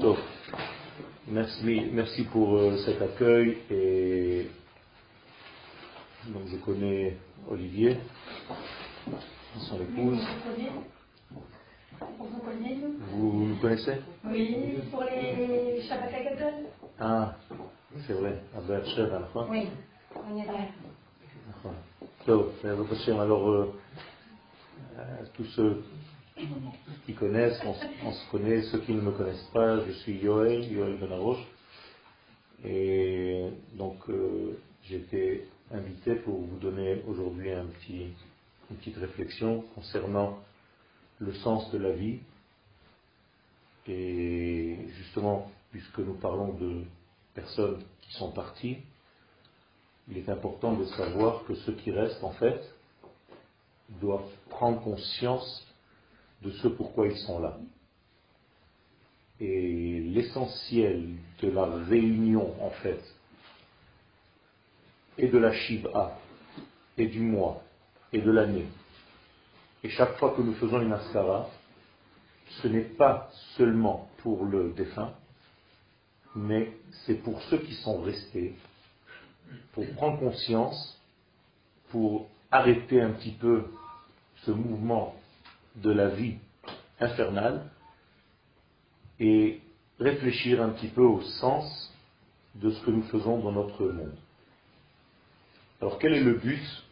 Donc, merci, merci pour euh, cet accueil et donc je connais Olivier, son épouse. Vous nous connaissez? Oui, pour les Shabbat Gadol. Ah, c'est vrai, à Berchel, à la fin. Oui, on est là. Alors, euh, tous ceux qui connaissent, on, se connaît, ceux qui ne me connaissent pas, je suis Yoel, Yoel Benaroche, et donc euh, j'ai été invité pour vous donner aujourd'hui une petite réflexion concernant le sens de la vie, et justement, puisque nous parlons de personnes qui sont parties, il est important de savoir que ceux qui restent, en fait, doivent prendre conscience de ce pourquoi ils sont là. Et l'essentiel de la réunion, en fait, et de la Shiva, et du mois, et de l'année, et chaque fois que nous faisons une askara, ce n'est pas seulement pour le défunt, mais c'est pour ceux qui sont restés, pour prendre conscience, pour arrêter un petit peu ce mouvement de la vie infernale et réfléchir un petit peu au sens de ce que nous faisons dans notre monde. Alors quel est le but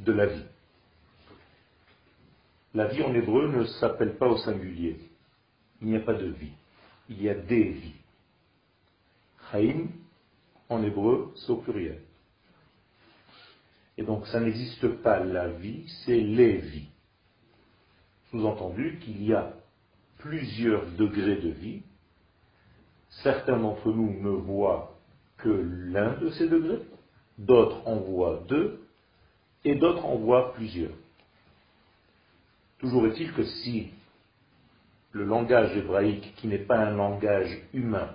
de la vie? La vie en hébreu ne s'appelle pas au singulier. Il n'y a pas de vie. Il y a des vies. Chaim, en hébreu, c'est au pluriel. Et donc ça n'existe pas la vie, c'est les vies. Sous-entendu qu'il y a plusieurs degrés de vie. Certains d'entre nous ne voient que l'un de ces degrés, d'autres en voient deux, et d'autres en voient plusieurs. Toujours est-il que si le langage hébraïque, qui n'est pas un langage humain,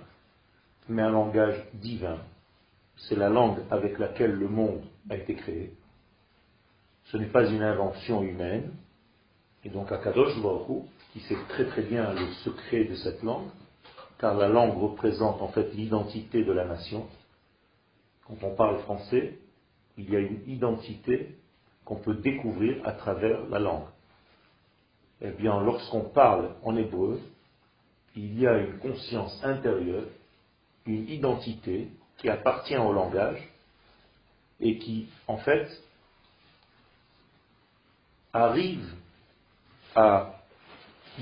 mais un langage divin, c'est la langue avec laquelle le monde a été créé, ce n'est pas une invention humaine, et donc Akadosh Baruch Hu, qui sait très très bien le secret de cette langue, car la langue représente en fait l'identité de la nation. Quand on parle français, il y a une identité qu'on peut découvrir à travers la langue. Eh bien, lorsqu'on parle en hébreu, il y a une conscience intérieure, une identité qui appartient au langage et qui, en fait, arrive à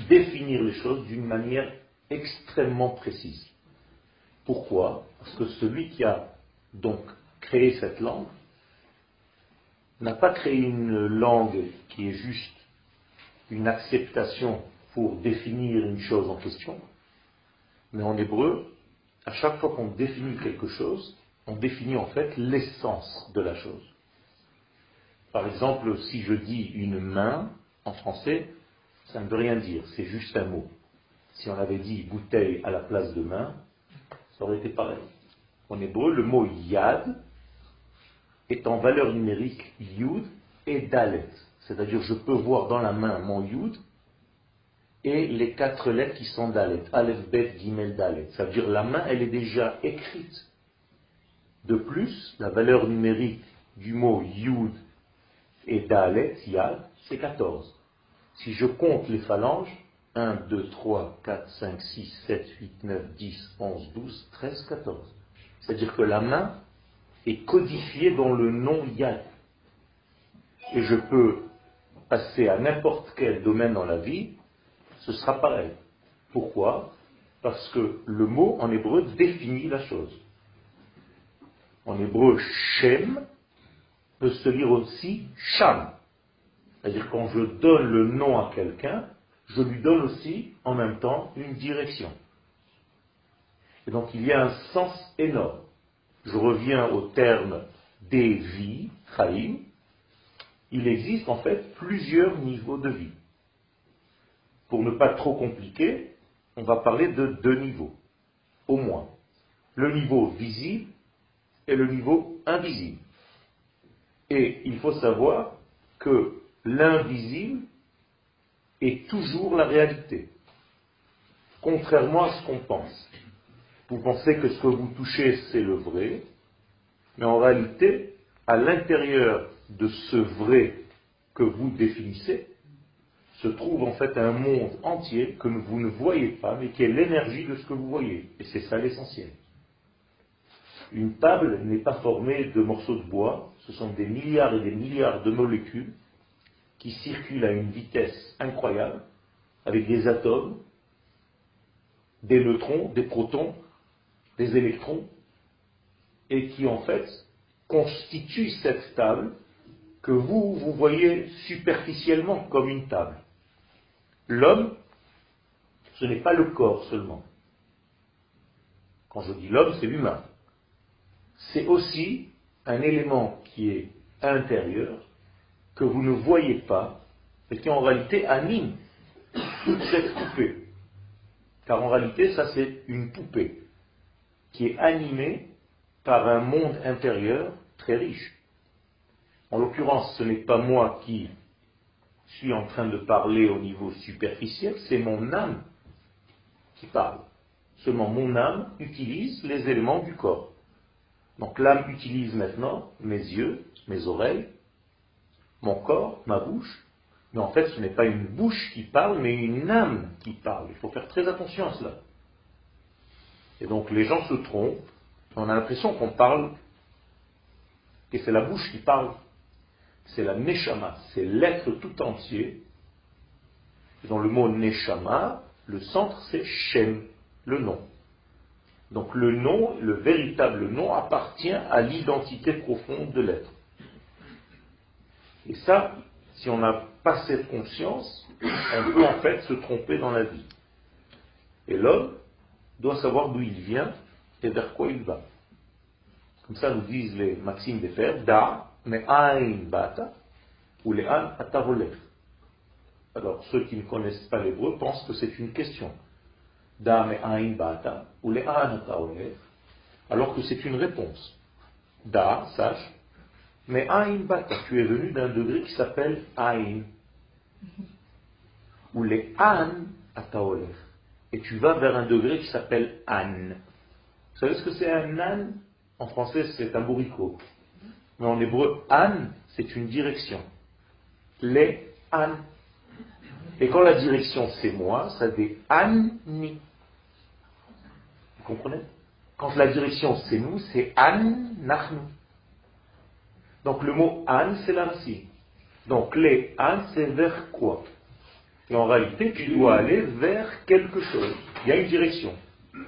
définir les choses d'une manière extrêmement précise. Pourquoi? Parce que celui qui a donc créé cette langue n'a pas créé une langue qui est juste une acceptation pour définir une chose en question, mais en hébreu, à chaque fois qu'on définit quelque chose, on définit en fait l'essence de la chose. Par exemple, si je dis une main en français, ça ne veut rien dire, c'est juste un mot. Si on avait dit bouteille à la place de main, ça aurait été pareil. En hébreu, le mot yad est en valeur numérique yud et dalet. C'est-à-dire, je peux voir dans la main mon yud et les quatre lettres qui sont dalet. Aleph, bet, gimel, dalet. Ça veut dire, la main, elle est déjà écrite. De plus, la valeur numérique du mot yud et dalet, yad, c'est 14. Si je compte les phalanges, 1, 2, 3, 4, 5, 6, 7, 8, 9, 10, 11, 12, 13, 14. C'est-à-dire que la main est codifiée dans le nom Yad. Et je peux passer à n'importe quel domaine dans la vie, ce sera pareil. Pourquoi? Parce que le mot en hébreu définit la chose. En hébreu, Shem peut se lire aussi Sham. C'est-à-dire quand je donne le nom à quelqu'un, je lui donne aussi en même temps une direction. Et donc il y a un sens énorme. Je reviens au terme des vies, Chaim. Il existe en fait plusieurs niveaux de vie. Pour ne pas trop compliquer, on va parler de deux niveaux, au moins. Le niveau visible et le niveau invisible. Et il faut savoir que l'invisible est toujours la réalité. contrairement à ce qu'on pense. Vous pensez que ce que vous touchez, c'est le vrai, mais en réalité, à l'intérieur de ce vrai que vous définissez, se trouve en fait un monde entier que vous ne voyez pas, mais qui est l'énergie de ce que vous voyez. Et c'est ça l'essentiel. Une table n'est pas formée de morceaux de bois, ce sont des milliards et des milliards de molécules qui circulent à une vitesse incroyable, avec des atomes, des neutrons, des protons, des électrons, et qui en fait constituent cette table que vous, vous voyez superficiellement comme une table. L'homme, ce n'est pas le corps seulement. Quand je dis l'homme, c'est l'humain. C'est aussi un élément qui est intérieur, que vous ne voyez pas, et qui en réalité anime toute cette poupée. Car en réalité, ça c'est une poupée qui est animée par un monde intérieur très riche. En l'occurrence, ce n'est pas moi qui suis en train de parler au niveau superficiel, c'est mon âme qui parle. Seulement mon âme utilise les éléments du corps. Donc l'âme utilise maintenant mes yeux, mes oreilles, mon corps, ma bouche. Mais en fait, ce n'est pas une bouche qui parle, mais une âme qui parle. Il faut faire très attention à cela. Et donc les gens se trompent. On a l'impression qu'on parle, que c'est la bouche qui parle c'est la Neshama, c'est l'être tout entier. dans le mot Neshama, le centre c'est Shem, le nom. Donc le nom, le véritable nom, appartient à l'identité profonde de l'être. Et ça, si on n'a pas cette conscience, on peut en fait se tromper dans la vie. Et l'homme doit savoir d'où il vient et vers quoi il va. Comme ça nous disent les maximes des pères, Da, mais Ain Bata, ou les An Atavolech. Alors, ceux qui ne connaissent pas l'hébreu pensent que c'est une question. Da me Ain Bata, ou les An Atavolech, alors que c'est une réponse. Da, sache, mais Ain Bata, tu es venu d'un degré qui s'appelle Ain. Ou les An Ataolech. Et tu vas vers un degré qui s'appelle An. Vous savez ce que c'est un An? En français, c'est un bourricot. Mais en hébreu, an, c'est une direction. Les an. Et quand la direction c'est moi, ça dit an-ni. Vous comprenez? Quand la direction c'est nous, c'est an nachnu. Donc le mot an, c'est la racine. Donc les an, c'est vers quoi? Et en réalité, tu dois aller vers quelque chose. Il y a une direction.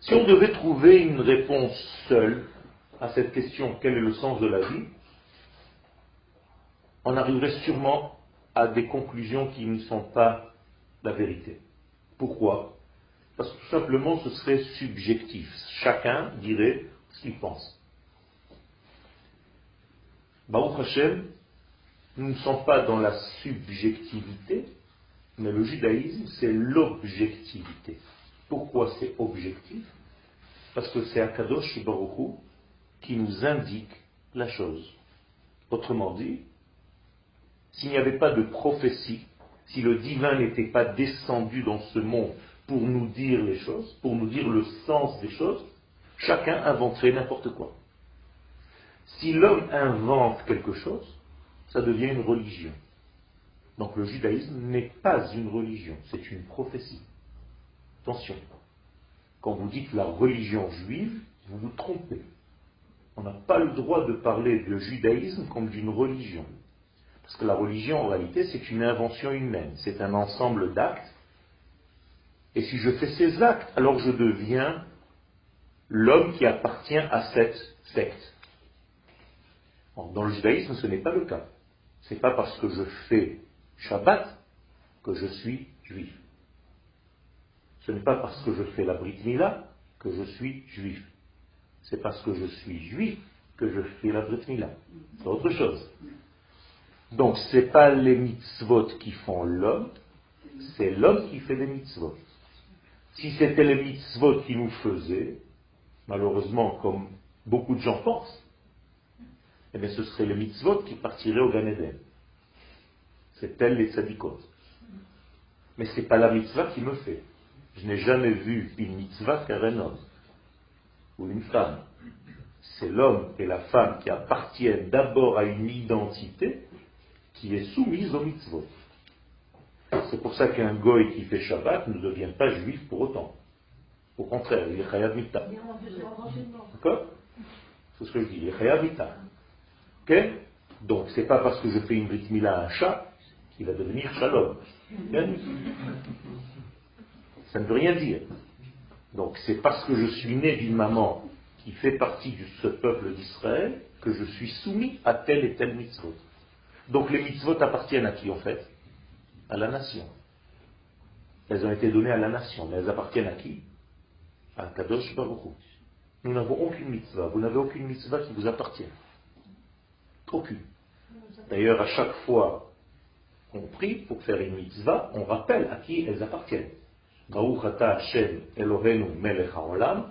Si on devait trouver une réponse seule, à cette question quel est le sens de la vie, on arriverait sûrement à des conclusions qui ne sont pas la vérité. Pourquoi? Parce que tout simplement ce serait subjectif. Chacun dirait ce qu'il pense. Baruch Hashem, nous ne sommes pas dans la subjectivité, mais le judaïsme, c'est l'objectivité. Pourquoi c'est objectif? Parce que c'est Akadosh Baruch qui nous indique la chose. Autrement dit, s'il n'y avait pas de prophétie, si le divin n'était pas descendu dans ce monde pour nous dire les choses, pour nous dire le sens des choses, chacun inventerait n'importe quoi. Si l'homme invente quelque chose, ça devient une religion. Donc le judaïsme n'est pas une religion, c'est une prophétie. Attention, quand vous dites la religion juive, vous vous trompez. On n'a pas le droit de parler de judaïsme comme d'une religion. Parce que la religion, en réalité, c'est une invention humaine. C'est un ensemble d'actes. Et si je fais ces actes, alors je deviens l'homme qui appartient à cette secte. Dans le judaïsme, ce n'est pas le cas. Ce n'est pas parce que je fais Shabbat que je suis juif. Ce n'est pas parce que je fais la Brit Mila que je suis juif c'est parce que je suis juif que je fais la Brit C'est autre chose. Donc, ce n'est pas les mitzvot qui font l'homme, c'est l'homme qui fait des mitzvot. Si c'était les mitzvot qui nous faisaient, malheureusement, comme beaucoup de gens pensent, eh bien, ce serait les mitzvot qui partiraient au Gan C'est tel les tzadikot. Mais ce n'est pas la mitzvah qui me fait. Je n'ai jamais vu une mitzvah faire un homme ou une femme. C'est l'homme et la femme qui appartiennent d'abord à une identité qui est soumise au mitzvot. C'est pour ça qu'un goy qui fait Shabbat ne devient pas juif pour autant. Au contraire, il est chayav mita. D'accord? C'est ce que je dis, il est chayav mita. Ok Donc, c'est pas parce que je fais une brit mila à un chat qu'il va devenir shalom. Ça ne veut rien dire. Donc, c'est parce que je suis né d'une maman qui fait partie de ce peuple d'Israël que je suis soumis à tel et tel mitzvot. Donc, les mitzvot appartiennent à qui en fait? À la nation. Elles ont été données à la nation, mais elles appartiennent à qui? À Kadosh Baruch Nous n'avons aucune mitzvah. Vous n'avez aucune mitzvah qui vous appartient. D'ailleurs, à chaque fois qu'on prie pour faire une mitzvah, on rappelle à qui elles appartiennent. Hashem melech haolam.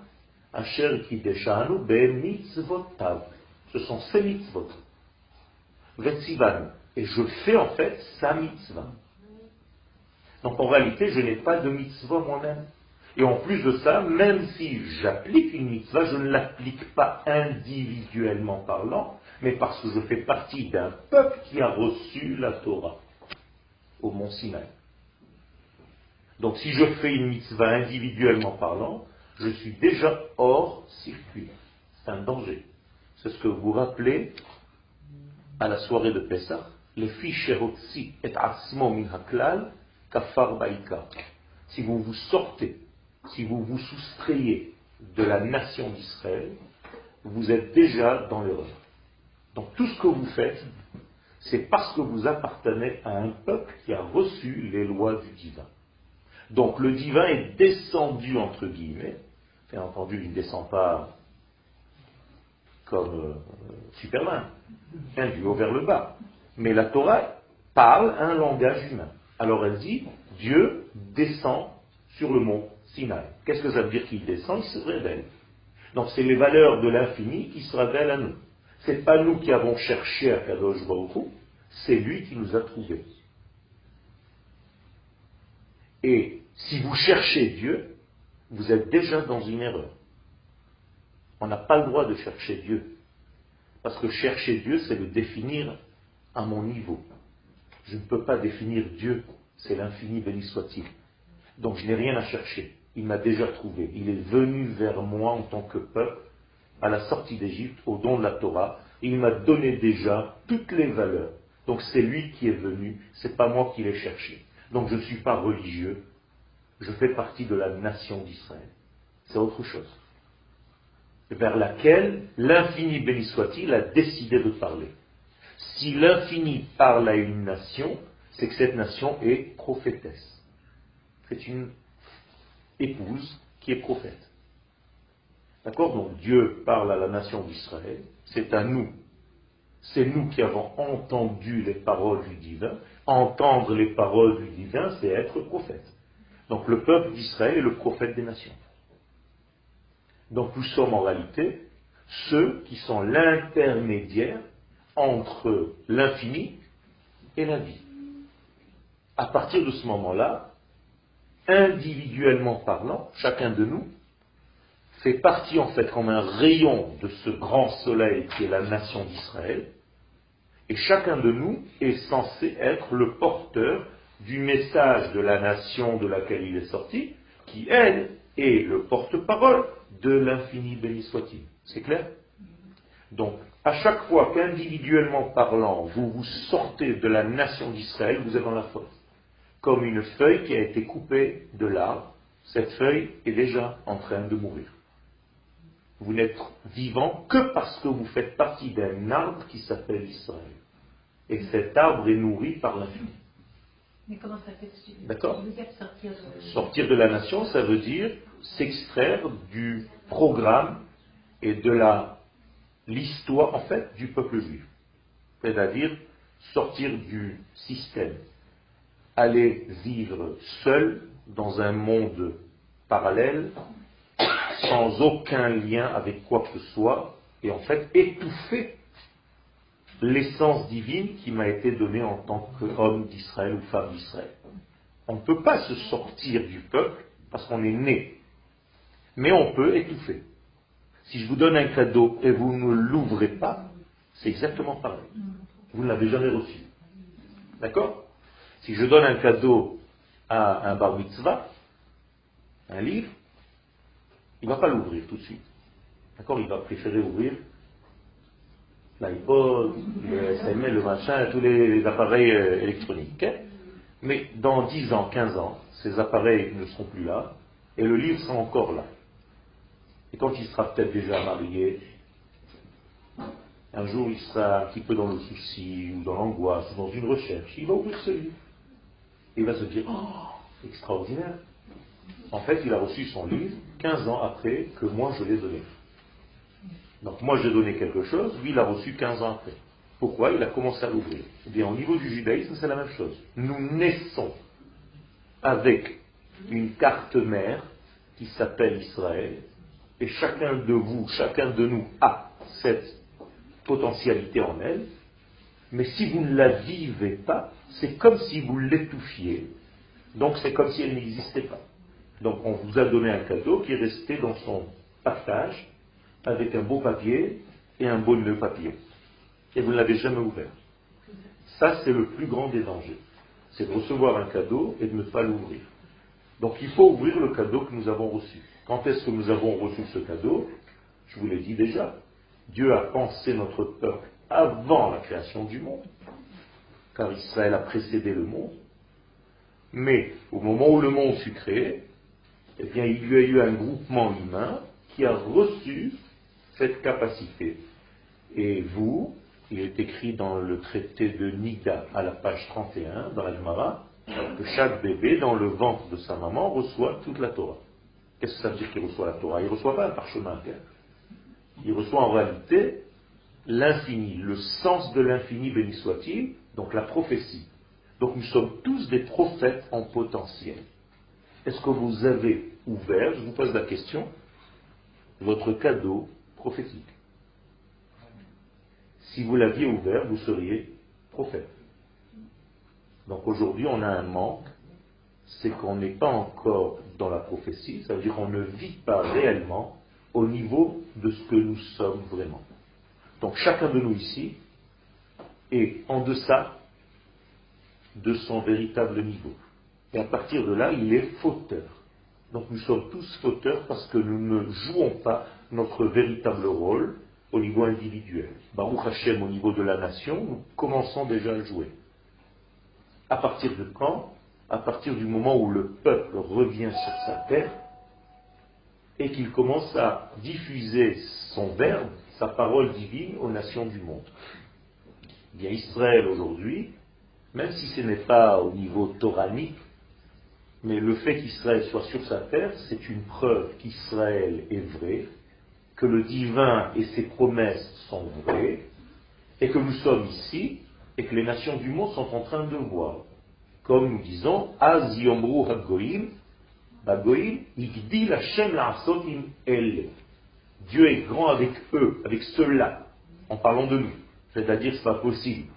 Ce sont ces mitzvot. Et je fais en fait sa mitzvah. Donc en réalité, je n'ai pas de mitzvah moi-même. Et en plus de ça, même si j'applique une mitzvah, je ne l'applique pas individuellement parlant, mais parce que je fais partie d'un peuple qui a reçu la Torah au mont Sinaï. Donc si je fais une mitzvah individuellement parlant, je suis déjà hors circuit. C'est un danger. C'est ce que vous rappelez à la soirée de Pessah. Les ficherotsi et asmo min haklal kafar baika. Si vous vous sortez, si vous vous soustrayez de la nation d'Israël, vous êtes déjà dans l'erreur. Donc tout ce que vous faites, c'est parce que vous appartenez à un peuple qui a reçu les lois du divin. Donc le divin est descendu, entre guillemets. Bien entendu, il ne descend pas comme euh, Superman, hein, du haut vers le bas. Mais la Torah parle un langage humain. Alors elle dit, Dieu descend sur le mont Sinaï. Qu'est-ce que ça veut dire qu'il descend? Il se révèle. Donc c'est les valeurs de l'infini qui se révèlent à nous. Ce n'est pas nous qui avons cherché à Kadosh Baruch c'est lui qui nous a trouvés. Et si vous cherchez Dieu, vous êtes déjà dans une erreur. On n'a pas le droit de chercher Dieu. Parce que chercher Dieu, c'est le définir à mon niveau. Je ne peux pas définir Dieu, c'est l'infini, béni soit-il. Donc je n'ai rien à chercher. Il m'a déjà trouvé. Il est venu vers moi en tant que peuple à la sortie d'Égypte, au don de la Torah. Il m'a donné déjà toutes les valeurs. Donc c'est lui qui est venu, c'est pas moi qui l'ai cherché. Donc je ne suis pas religieux, je fais partie de la nation d'Israël. C'est autre chose. Vers laquelle l'infini, béni soit-il, a décidé de parler. Si l'infini parle à une nation, c'est que cette nation est prophétesse. C'est une épouse qui est prophète. D'accord? Donc Dieu parle à la nation d'Israël, c'est à nous. C'est nous qui avons entendu les paroles du divin. Entendre les paroles du divin, c'est être prophète. Donc le peuple d'Israël est le prophète des nations. Donc nous sommes en réalité ceux qui sont l'intermédiaire entre l'infini et la vie. À partir de ce moment-là, individuellement parlant, chacun de nous fait partie en fait comme un rayon de ce grand soleil qui est la nation d'Israël, et chacun de nous est censé être le porteur du message de la nation de laquelle il est sorti, qui, elle, est le porte-parole de l'infini béni soit-il. C'est clair? Donc, à chaque fois qu'individuellement parlant, vous vous sortez de la nation d'Israël, vous êtes dans la faute. Comme une feuille qui a été coupée de l'arbre, cette feuille est déjà en train de mourir. Vous n'êtes vivant que parce que vous faites partie d'un arbre qui s'appelle Israël. Et cet arbre est nourri par l'infini. Mais comment ça fait D'accord sortir de... Sortir de la nation, ça veut dire s'extraire du programme et de la l'histoire en fait du peuple juif. C'est-à-dire sortir du système, aller vivre seul dans un monde parallèle, sans aucun lien avec quoi que ce soit, et en fait étouffer l'essence divine qui m'a été donnée en tant qu'homme d'Israël ou femme d'Israël. On ne peut pas se sortir du peuple parce qu'on est né. Mais on peut étouffer. Si je vous donne un cadeau et vous ne l'ouvrez pas, c'est exactement pareil. Vous ne l'avez jamais reçu. D'accord? Si je donne un cadeau à un bar mitzvah, un livre, il ne va pas l'ouvrir tout de suite. D'accord Il va préférer ouvrir l'iPod, le SML, le machin, tous les, appareils euh, électroniques. Mais dans 10 ans, 15 ans, ces appareils ne seront plus là et le livre sera encore là. Et quand il sera peut-être déjà marié, un jour il sera un petit peu dans le souci ou dans l'angoisse ou dans une recherche, il va ouvrir ce livre. Il va se dire, oh, extraordinaire. En fait, il a reçu son livre 15 ans après que moi je l'ai donné. Donc moi j'ai donné quelque chose, lui il a reçu 15 ans après. Pourquoi? Il a commencé à l'ouvrir. Eh bien, au niveau du judaïsme, c'est la même chose. Nous naissons avec une carte mère qui s'appelle Israël, et chacun de vous, chacun de nous a cette potentialité en elle, mais si vous ne la vivez pas, c'est comme si vous l'étouffiez. Donc c'est comme si elle n'existait pas. Donc on vous a donné un cadeau qui est resté dans son partage avec un beau papier et un beau nœud papier. Et vous ne l'avez jamais ouvert. Ça, c'est le plus grand des dangers. C'est de recevoir un cadeau et de ne pas l'ouvrir. Donc il faut ouvrir le cadeau que nous avons reçu. Quand est-ce que nous avons reçu ce cadeau? Je vous l'ai dit déjà. Dieu a pensé notre peuple avant la création du monde, car Israël a précédé le monde. Mais au moment où le monde fut créé, eh bien, il y a eu un groupement humain qui a reçu cette capacité. Et vous, il est écrit dans le traité de Nida à la page 31, dans la que chaque bébé dans le ventre de sa maman reçoit toute la Torah. Qu'est-ce que ça veut dire qu'il reçoit la Torah? Il ne reçoit pas un parchemin. Il reçoit en réalité l'infini, le sens de l'infini, béni soit-il, donc la prophétie. Donc nous sommes tous des prophètes en potentiel. Est-ce que vous avez ouvert, je vous pose la question, votre cadeau prophétique Si vous l'aviez ouvert, vous seriez prophète. Donc aujourd'hui, on a un manque, c'est qu'on n'est pas encore dans la prophétie, ça veut dire qu'on ne vit pas réellement au niveau de ce que nous sommes vraiment. Donc chacun de nous ici est en deçà de son véritable niveau. Et à partir de là, il est fauteur. Donc nous sommes tous fauteurs parce que nous ne jouons pas notre véritable rôle au niveau individuel. Baruch Hashem, au niveau de la nation, nous commençons déjà à jouer. À partir de quand? À partir du moment où le peuple revient sur sa terre et qu'il commence à diffuser son verbe, sa parole divine aux nations du monde. Eh bien, Israël aujourd'hui, même si ce n'est pas au niveau toranique, mais le fait qu'Israël soit sur sa terre, c'est une preuve qu'Israël est vrai, que le divin et ses promesses sont vraies, et que nous sommes ici, et que les nations du monde sont en train de voir. Comme nous disons, Az Yomru Hagoim, Dieu est grand avec eux, avec ceux-là, en parlant de nous. C'est-à-dire, c'est pas possible.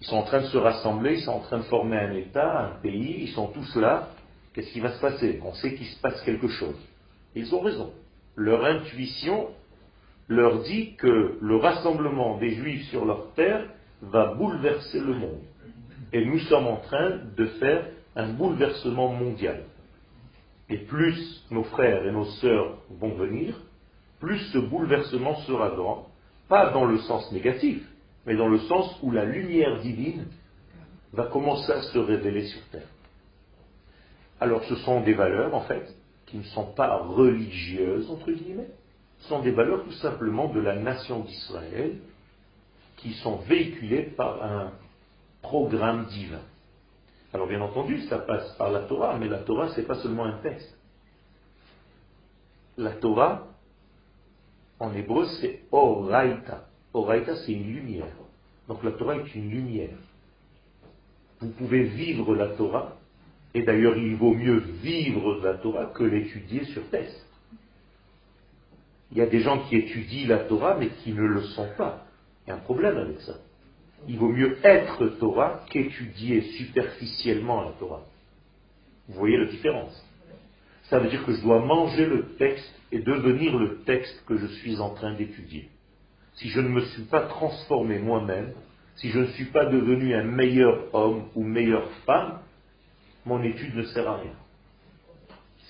Ils sont en train de se rassembler, ils sont en train de former un État, un pays, ils sont tous là. Qu'est-ce qui va se passer? On sait qu'il se passe quelque chose. ils ont raison. Leur intuition leur dit que le rassemblement des Juifs sur leur terre va bouleverser le monde. Et nous sommes en train de faire un bouleversement mondial. Et plus nos frères et nos sœurs vont venir, plus ce bouleversement sera grand, pas dans le sens négatif, mais dans le sens où la lumière divine va commencer à se révéler sur terre. Alors ce sont des valeurs, en fait, qui ne sont pas religieuses, entre guillemets, ce sont des valeurs tout simplement de la nation d'Israël, qui sont véhiculées par un programme divin. Alors bien entendu, ça passe par la Torah, mais la Torah, ce n'est pas seulement un texte. La Torah, en hébreu, c'est Oraita. Oraita, c'est une lumière. Donc la Torah est une lumière. Vous pouvez vivre la Torah, et d'ailleurs il vaut mieux vivre la Torah que l'étudier sur texte. Il y a des gens qui étudient la Torah mais qui ne le sont pas. Il y a un problème avec ça. Il vaut mieux être Torah qu'étudier superficiellement la Torah. Vous voyez la différence? Ça veut dire que je dois manger le texte et devenir le texte que je suis en train d'étudier. Si je ne me suis pas transformé moi-même, si je ne suis pas devenu un meilleur homme ou meilleure femme, mon étude ne sert à rien.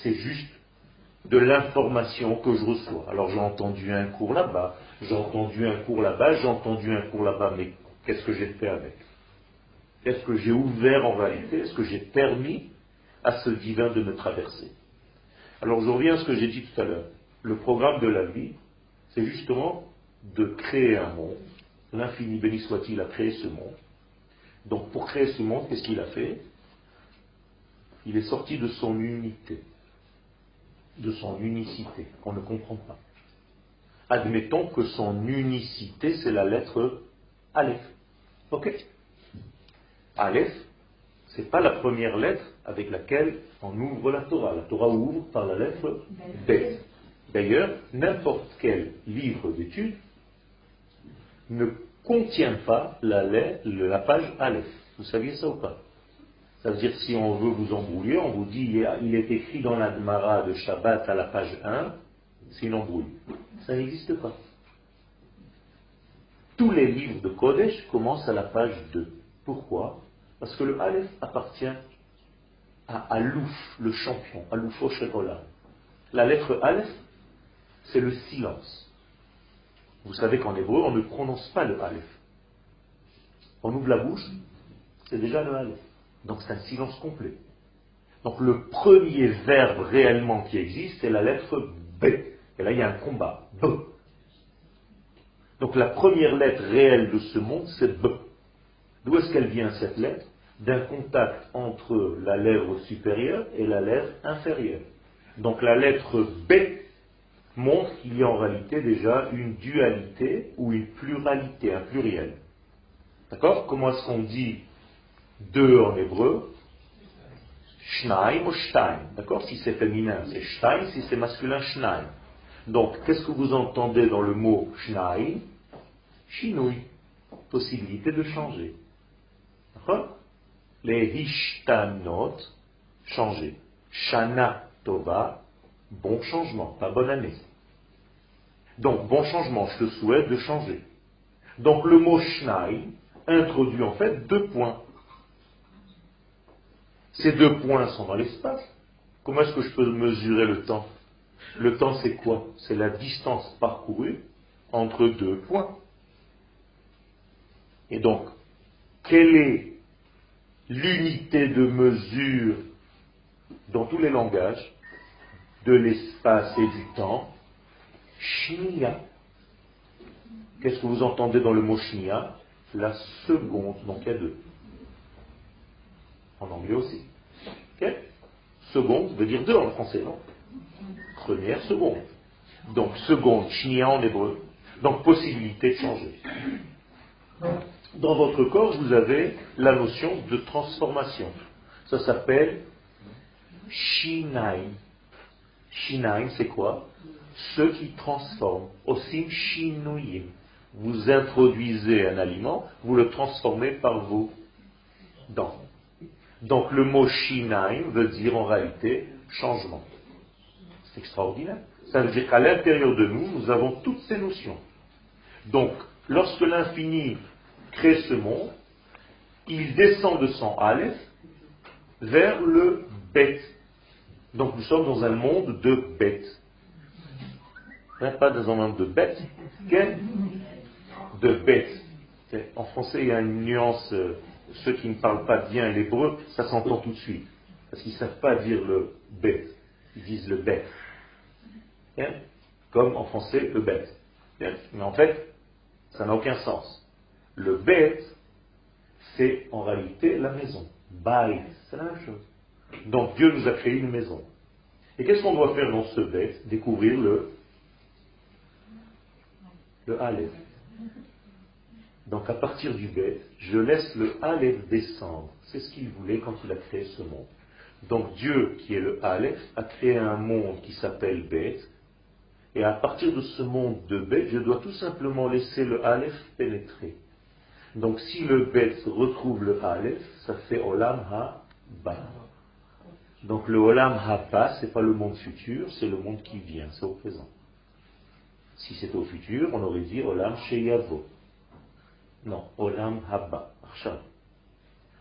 C'est juste de l'information que je reçois. Alors j'ai entendu un cours là-bas, j'ai entendu un cours là-bas, j'ai entendu un cours là-bas, mais qu'est-ce que j'ai fait avec? Est-ce que j'ai ouvert en réalité Est-ce que j'ai permis à ce divin de me traverser? Alors je reviens à ce que j'ai dit tout à l'heure. Le programme de la vie, c'est justement de créer un monde. L'infini béni soit-il a créé ce monde. Donc pour créer ce monde, qu'est-ce qu'il a fait? Il est sorti de son unité de son unicité, qu'on ne comprend pas. Admettons que son unicité, c'est la lettre Aleph. Ok Aleph, c'est pas la première lettre avec laquelle on ouvre la Torah. La Torah ouvre par la lettre B. D'ailleurs, n'importe quel livre d'études ne contient pas la, la page Aleph. Vous saviez ça ou pas? Ça veut dire si on veut vous embrouiller, on vous dit il est écrit dans la Gemara de Shabbat à la page 1, c'est une embrouille. Ça n'existe pas. Tous les livres de Kodesh commencent à la page 2. Pourquoi? Parce que le Aleph appartient à Alouf, le champion, Aloufo Shekola. La lettre Aleph, c'est le silence. Vous savez qu'en hébreu, on ne prononce pas le Aleph. On ouvre la bouche, c'est déjà le Aleph. Donc c'est un silence complet. Donc le premier verbe réellement qui existe, c'est la lettre B. Et là, il y a un combat. B. Donc la première lettre réelle de ce monde, c'est B. D'où est-ce qu'elle vient cette lettre? D'un contact entre la lèvre supérieure et la lèvre inférieure. Donc la lettre B montre qu'il y a en réalité déjà une dualité ou une pluralité, un pluriel. D'accord? Comment est-ce qu'on dit deux en hébreu, Shnaim ou. D'accord Si c'est féminin, c'est Shtaim, si c'est masculin, Shnaim. Donc, qu'est-ce que vous entendez dans le mot Shnaim Shinui. Possibilité de changer. D'accord? Les Hishtanot, changer. Shana Tova, bon changement, pas bonne année. Donc, bon changement, je te souhaite de changer. Donc, le mot Shnaim introduit en fait deux points. Ces deux points sont dans l'espace. Comment est-ce que je peux mesurer le temps? Le temps, c'est quoi? C'est la distance parcourue entre deux points. Et donc, quelle est l'unité de mesure dans tous les langages de l'espace et du temps? Shnia. Qu'est-ce que vous entendez dans le mot shnia La seconde, donc il y a deux. En anglais aussi. Seconde veut dire deux en français, non Première, seconde. Donc seconde, shnia en hébreu. Donc possibilité de changer. Dans votre corps, vous avez la notion de transformation. Ça s'appelle shinaim. Shinaim, c'est quoi Ce qui transforme. Osim shinuyim. Vous introduisez un aliment, vous le transformez par vos dents. Donc le mot shinaim veut dire en réalité changement. C'est extraordinaire. Ça veut dire qu'à l'intérieur de nous, nous avons toutes ces notions. Donc, lorsque l'infini crée ce monde, il descend de son Aleph vers le Bet. Donc nous sommes dans un monde de bêtes. Hein, pas dans un monde de bêtes, de bêtes. En français, il y a une nuance euh, ceux qui ne parlent pas bien l'hébreu, ça s'entend tout de suite. Parce qu'ils ne savent pas dire le bête. Ils disent le bête. Comme en français, le bête. Mais en fait, ça n'a aucun sens. Le bête, c'est en réalité la maison. Baï, c'est la même chose. Donc Dieu nous a créé une maison. Et qu'est-ce qu'on doit faire dans ce bête Découvrir le, le Aleph. Donc à partir du bête, je laisse le Aleph descendre. C'est ce qu'il voulait quand il a créé ce monde. Donc Dieu, qui est le Aleph, a créé un monde qui s'appelle bête. Et à partir de ce monde de bête, je dois tout simplement laisser le Aleph pénétrer. Donc si le bête retrouve le Aleph, ça fait Olam Ha-Ba. Donc le Olam Haba, ce n'est pas le monde futur, c'est le monde qui vient, c'est au présent. Si c'était au futur, on aurait dit Olam Sheyavo. Non, Olam Haba,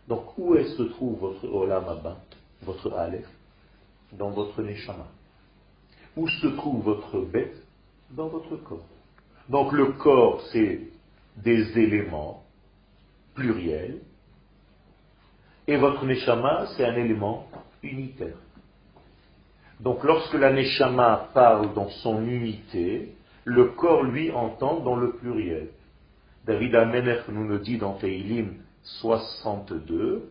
Donc où est-ce se trouve votre Olam Haba, votre Aleph Dans votre Neshama? Où se trouve votre bête Dans votre corps. Donc le corps, c'est des éléments pluriels. Et votre Neshama, c'est un élément unitaire. Donc lorsque la Neshama parle dans son unité, le corps lui entend dans le pluriel. David Amenech nous le dit dans Teilim 62,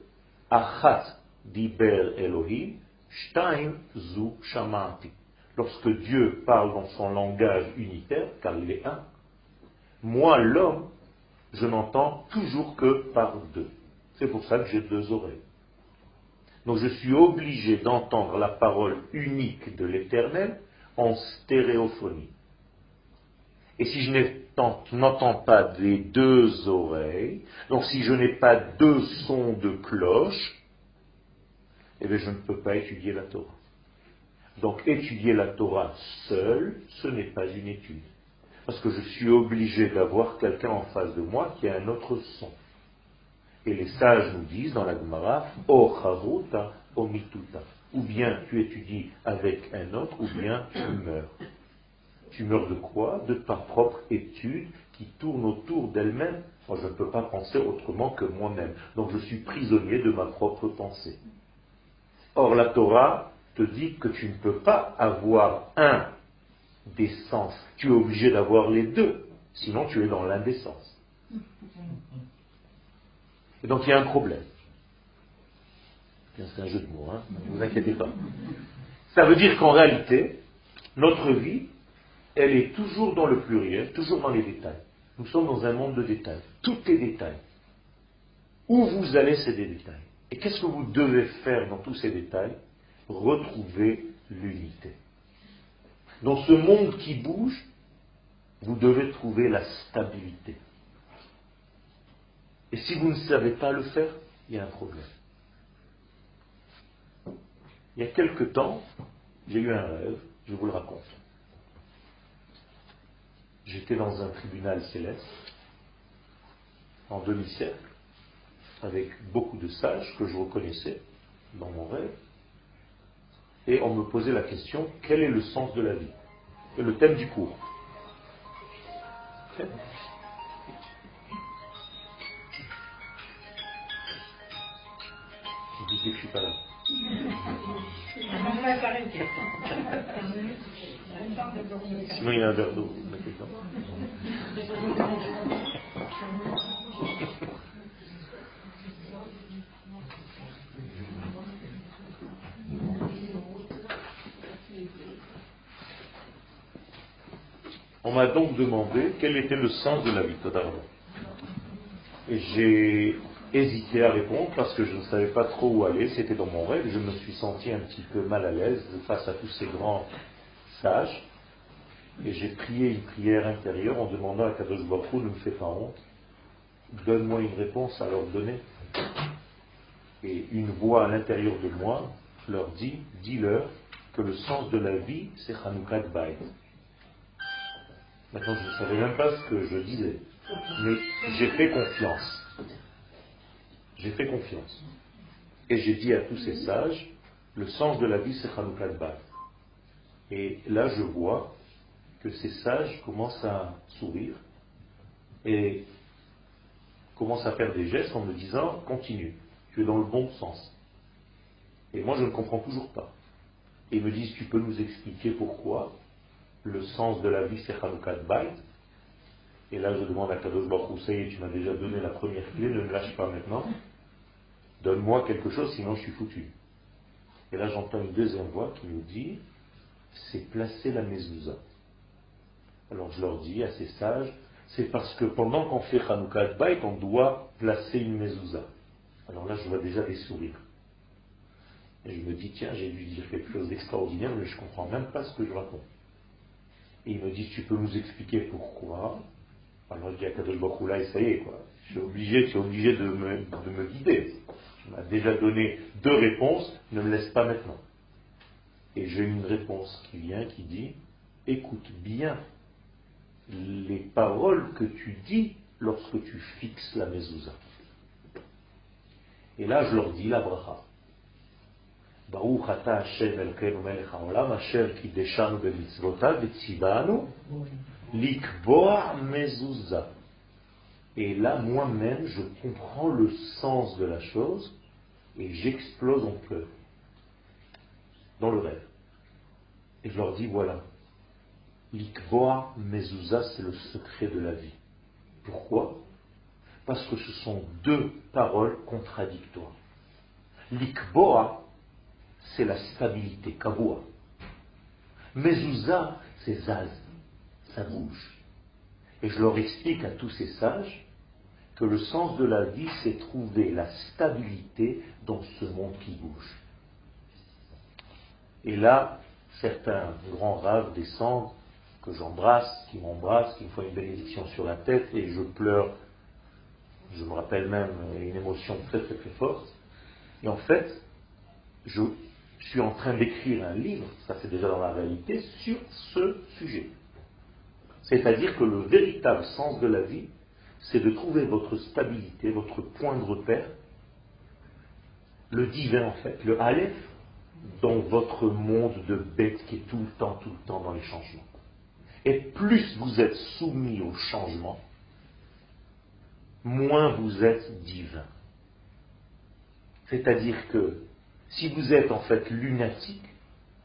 Achat diber Elohim, Shtaim zu shamati. Lorsque Dieu parle dans son langage unitaire, car il est un, moi l'homme, je n'entends toujours que par deux. C'est pour ça que j'ai deux oreilles. Donc je suis obligé d'entendre la parole unique de l'Éternel en stéréophonie. Et si je n'entends pas des deux oreilles, donc si je n'ai pas deux sons de cloche, eh bien je ne peux pas étudier la Torah. Donc étudier la Torah seul, ce n'est pas une étude. Parce que je suis obligé d'avoir quelqu'un en face de moi qui a un autre son. Et les sages nous disent dans la Gemara, O charuta, o mituta. Ou bien tu étudies avec un autre, ou bien tu meurs. Tu meurs de quoi De ta propre étude qui tourne autour d'elle-même. Moi, je ne peux pas penser autrement que moi-même. Donc, je suis prisonnier de ma propre pensée. Or, la Torah te dit que tu ne peux pas avoir un des sens. Tu es obligé d'avoir les deux. Sinon, tu es dans l'indécence. Et donc il y a un problème. C'est un jeu de mots, hein ne vous inquiétez pas. Ça veut dire qu'en réalité, notre vie, elle est toujours dans le pluriel, toujours dans les détails. Nous sommes dans un monde de détails. Tout est détail. Où vous allez, c'est des détails. Et qu'est-ce que vous devez faire dans tous ces détails? Retrouver l'unité. Dans ce monde qui bouge, vous devez trouver la stabilité. Et si vous ne savez pas le faire, il y a un problème. Il y a quelque temps, j'ai eu un rêve, je vous le raconte. J'étais dans un tribunal céleste, en demi-cercle, avec beaucoup de sages que je reconnaissais dans mon rêve, et on me posait la question, quel est le sens de la vie? C'est le thème du cours. Je dis que je suis pas là. On m'a donc demandé quel était le sens de la vie. Et j'ai hésité à répondre parce que je ne savais pas trop où aller. C'était dans mon rêve. Je me suis senti un petit peu mal à l'aise face à tous ces grands Et j'ai prié une prière intérieure en demandant à Kadosh Baruch ne me fais pas honte. Donne-moi une réponse à leur donner. Et une voix à l'intérieur de moi leur dit, dis-leur que le sens de la vie, c'est Hanoukat Bayt. Maintenant, je ne savais même pas ce que je disais. Mais j'ai fait confiance. J'ai fait confiance. Et j'ai dit à tous ces sages, le sens de la vie, c'est Hanoukat Bayt. Et là, je vois que ces sages commencent à sourire et commencent à faire des gestes en me disant, continue, tu es dans le bon sens. Et moi, je ne comprends toujours pas. Et ils me disent, tu peux nous expliquer pourquoi le sens de la vie, c'est Hanoukat Bayt Et là, je demande à Kadosh Baruch tu m'as déjà donné la première clé, ne me lâche pas maintenant. Donne-moi quelque chose, sinon je suis foutu. Et là, j'entends une deuxième voix qui nous dit, c'est placer la mezouza. Alors je leur dis ces sages, c'est parce que pendant qu'on fait Hanoukat Bayt, on doit placer une mezouza. Alors là, je vois déjà des sourires. Et je me dis, tiens, j'ai dû dire quelque chose d'extraordinaire, mais je ne comprends même pas ce que je raconte. Et il me dit, tu peux nous expliquer pourquoi? Alors je dis à Kadosh là, et ça y est, quoi. Je suis obligé, tu es obligé de me, de me guider. Tu m'as déjà donné deux réponses, ne me laisse pas maintenant. Et j'ai une réponse qui vient qui dit, écoute bien les paroles que tu dis lorsque tu fixes la mezouza. Et là, je leur dis la bracha. Et là, moi-même, je comprends le sens de la chose et j'explose en pleurs. Dans le rêve. Et je leur dis, voilà, l'ikboa mezouza, c'est le secret de la vie. Pourquoi? Parce que ce sont deux paroles contradictoires. L'ikboa, c'est la stabilité, kaboa. Mezouza, c'est zaz, ça bouge. Et je leur explique à tous ces sages que le sens de la vie, c'est trouver la stabilité dans ce monde qui bouge. Et là, certains grands raves descendent, que j'embrasse, qui m'embrassent, qui me font une bénédiction sur la tête, et je pleure. Je me rappelle même une émotion très très très forte. Et en fait, je suis en train d'écrire un livre, ça c'est déjà dans la réalité, sur ce sujet. C'est-à-dire que le véritable sens de la vie, c'est de trouver votre stabilité, votre point de repère, le divin en fait, le Aleph, dans votre monde de bêtes qui est tout le temps, tout le temps dans les changements. Et plus vous êtes soumis au changement, moins vous êtes divin. C'est-à-dire que si vous êtes en fait lunatique,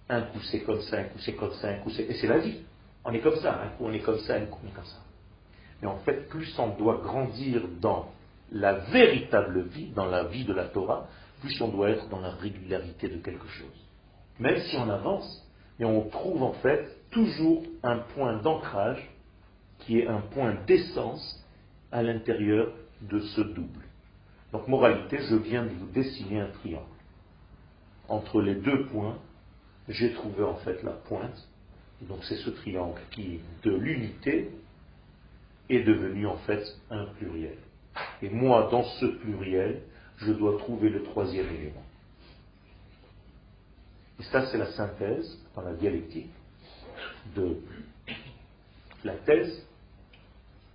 un coup c'est comme ça, un coup c'est comme ça, un coup c'est... Et c'est la vie. On est comme ça, un coup on est comme ça, un coup on est comme ça. Mais en fait, plus on doit grandir dans la véritable vie, dans la vie de la Torah, plus on doit être dans la régularité de quelque chose. Même si on avance, on trouve en fait toujours un point d'ancrage qui est un point d'essence à l'intérieur de ce double. Donc moralité, je viens de vous dessiner un triangle. Entre les deux points, j'ai trouvé en fait la pointe. Donc c'est ce triangle qui, de l'unité, est devenu en fait un pluriel. Et moi, dans ce pluriel, je dois trouver le troisième élément. Et ça, c'est la synthèse, dans la dialectique, de la thèse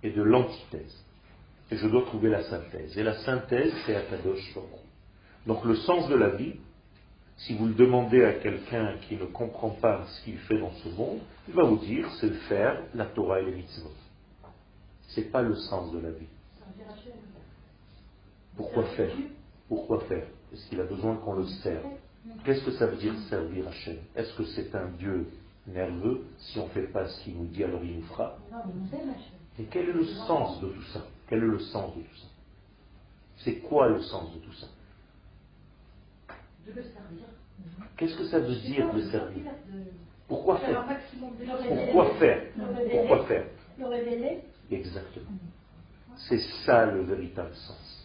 et de l'antithèse. Et je dois trouver la synthèse. Et la synthèse, c'est Akadosh Baruch. Donc le sens de la vie, si vous le demandez à quelqu'un qui ne comprend pas ce qu'il fait dans ce monde, il va vous dire, c'est faire la Torah et les mitzvot. Ce n'est pas le sens de la vie. Pourquoi faire Pourquoi faire Est-ce qu'il a besoin qu'on le serve Qu'est-ce que ça veut dire servir Hachem Est-ce que c'est un Dieu nerveux Si on ne fait pas ce qu'il nous dit, alors il nous frappe Et quel est le sens de tout ça Quel est le sens de tout ça C'est quoi le sens de tout ça De le servir. Qu'est-ce que ça veut dire de servir Pourquoi Faire Pourquoi faire Le. Pourquoi faire Le révéler. Exactement. C'est ça le véritable sens.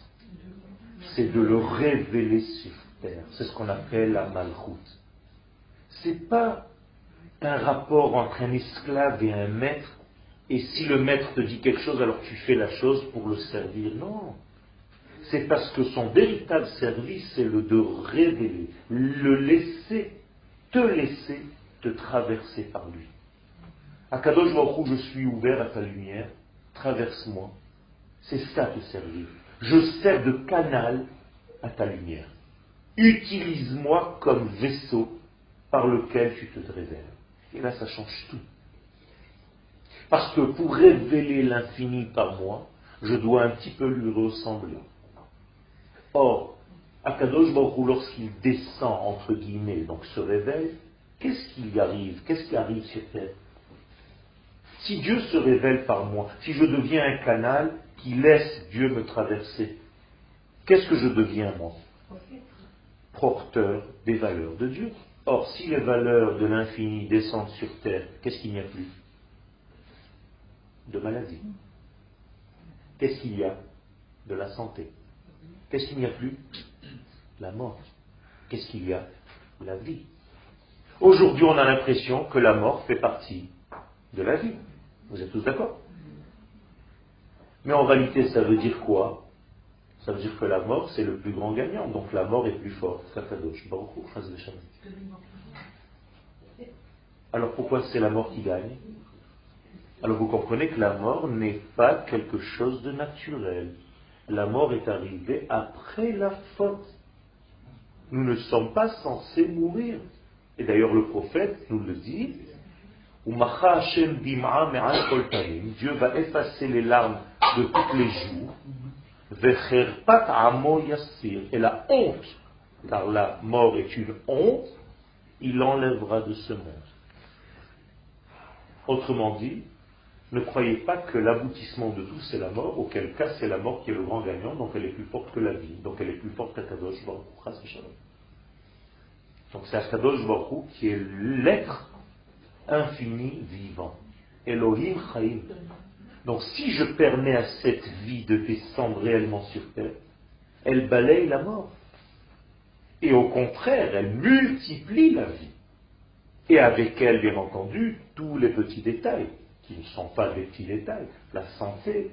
C'est de le révéler sur terre. C'est ce qu'on appelle la malchoute. C'est pas un rapport entre un esclave et un maître, et si le maître te dit quelque chose, alors tu fais la chose pour le servir. Non. C'est parce que son véritable service, c'est le de révéler, le laisser, te laisser te traverser par lui. Akadosh Baruch je suis ouvert à ta lumière, traverse-moi. C'est ça te servir. Je sers de canal à ta lumière. Utilise-moi comme vaisseau par lequel tu te révèles. Et là, ça change tout. Parce que pour révéler l'infini par moi, je dois un petit peu lui ressembler. Or, Akadosh Baruch lorsqu'il descend, entre guillemets, donc se révèle, qu'est-ce qui y arrive? Qu'est-ce qui arrive sur terre Si Dieu se révèle par moi, si je deviens un canal qui laisse Dieu me traverser, qu'est-ce que je deviens moi? Porteur des valeurs de Dieu. Or, si les valeurs de l'infini descendent sur terre, qu'est-ce qu'il n'y a plus? De maladie. Qu'est-ce qu'il y a? De la santé. Qu'est-ce qu'il n'y a plus? La mort. Qu'est-ce qu'il y a? La vie. Aujourd'hui, on a l'impression que la mort fait partie de la vie. Vous êtes tous d'accord? Mais en réalité, ça veut dire quoi? Ça veut dire que la mort, c'est le plus grand gagnant. Donc la mort est plus forte Alors pourquoi c'est la mort qui gagne? Alors vous comprenez que la mort n'est pas quelque chose de naturel. La mort est arrivée après la faute. Nous ne sommes pas censés mourir. Et d'ailleurs le prophète nous le dit, Dieu va effacer les larmes de tous les jours. Et la honte, car la mort est une honte, il l'enlèvera de ce monde. Autrement dit, ne croyez pas que l'aboutissement de tout c'est la mort, auquel cas c'est la mort qui est le grand gagnant, donc elle est plus forte que la vie, donc elle est plus forte qu'Akadosh Baruch Donc c'est Akadosh Baruch qui est l'être infini vivant. Elohim Chaim. Donc si je permets à cette vie de descendre réellement sur terre, elle balaye la mort. Et au contraire, elle multiplie la vie. Et avec elle, bien entendu, tous les petits détails, qui ne sont pas des petits détails, la santé.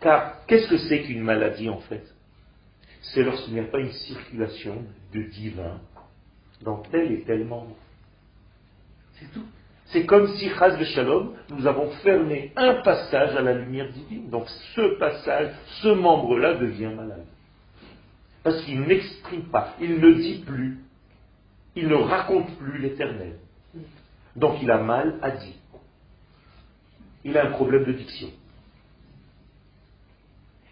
Car qu'est-ce que c'est qu'une maladie en fait? C'est lorsqu'il n'y a pas une circulation de divin dans tel et tel membre. C'est tout. C'est comme si, Chaz de Shalom, nous avons fermé un passage à la lumière divine. Donc ce passage, ce membre-là devient malade. Parce qu'il n'exprime pas, il ne dit plus, il ne raconte plus l'éternel. Donc il a mal à dire. Il a un problème de diction.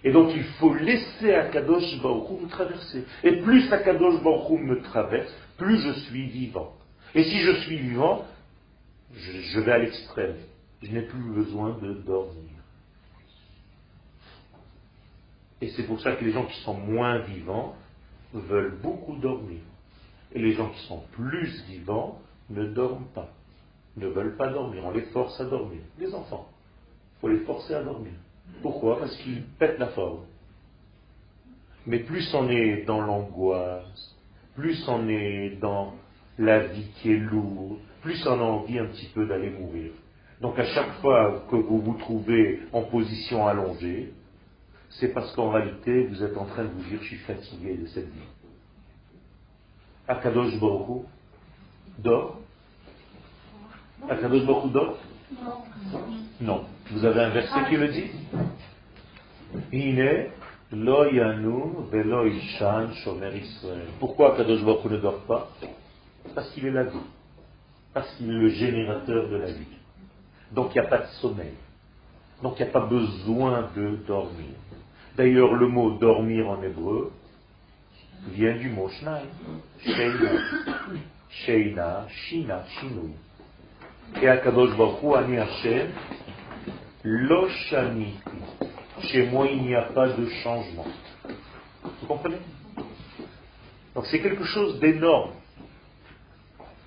Et donc il faut laisser Akadosh Baruch me traverser. Et plus Akadosh Baruch me traverse, plus je suis vivant. Et si je suis vivant, je, vais à l'extrême. Je n'ai plus besoin de dormir. Et c'est pour ça que les gens qui sont moins vivants veulent beaucoup dormir. Et les gens qui sont plus vivants ne dorment pas, ne veulent pas dormir. On les force à dormir. Les enfants, il faut les forcer à dormir. Pourquoi? Parce qu'ils pètent la forme. Mais plus on est dans l'angoisse, plus on est dans la vie qui est lourde, plus on a envie un petit peu d'aller mourir. Donc à chaque fois que vous vous trouvez en position allongée, c'est parce qu'en réalité, vous êtes en train de vous dire, je suis fatigué de cette vie. Akadosh Baruch dort? Akadosh Baruch dort? Non. Vous avez un verset qui le dit? Pourquoi Akadosh Baruch ne dort pas? Parce qu'il est la vie parce qu'il est le générateur de la vie. Donc il n'y a pas de sommeil. Donc il n'y a pas besoin de dormir. D'ailleurs, le mot dormir en hébreu vient du mot shnai. Sheina. Sheina, shina, shinu. Et Akadosh Baruch Ani Hashem, lo Chez moi, il n'y a pas de changement. Vous comprenez? Donc c'est quelque chose d'énorme.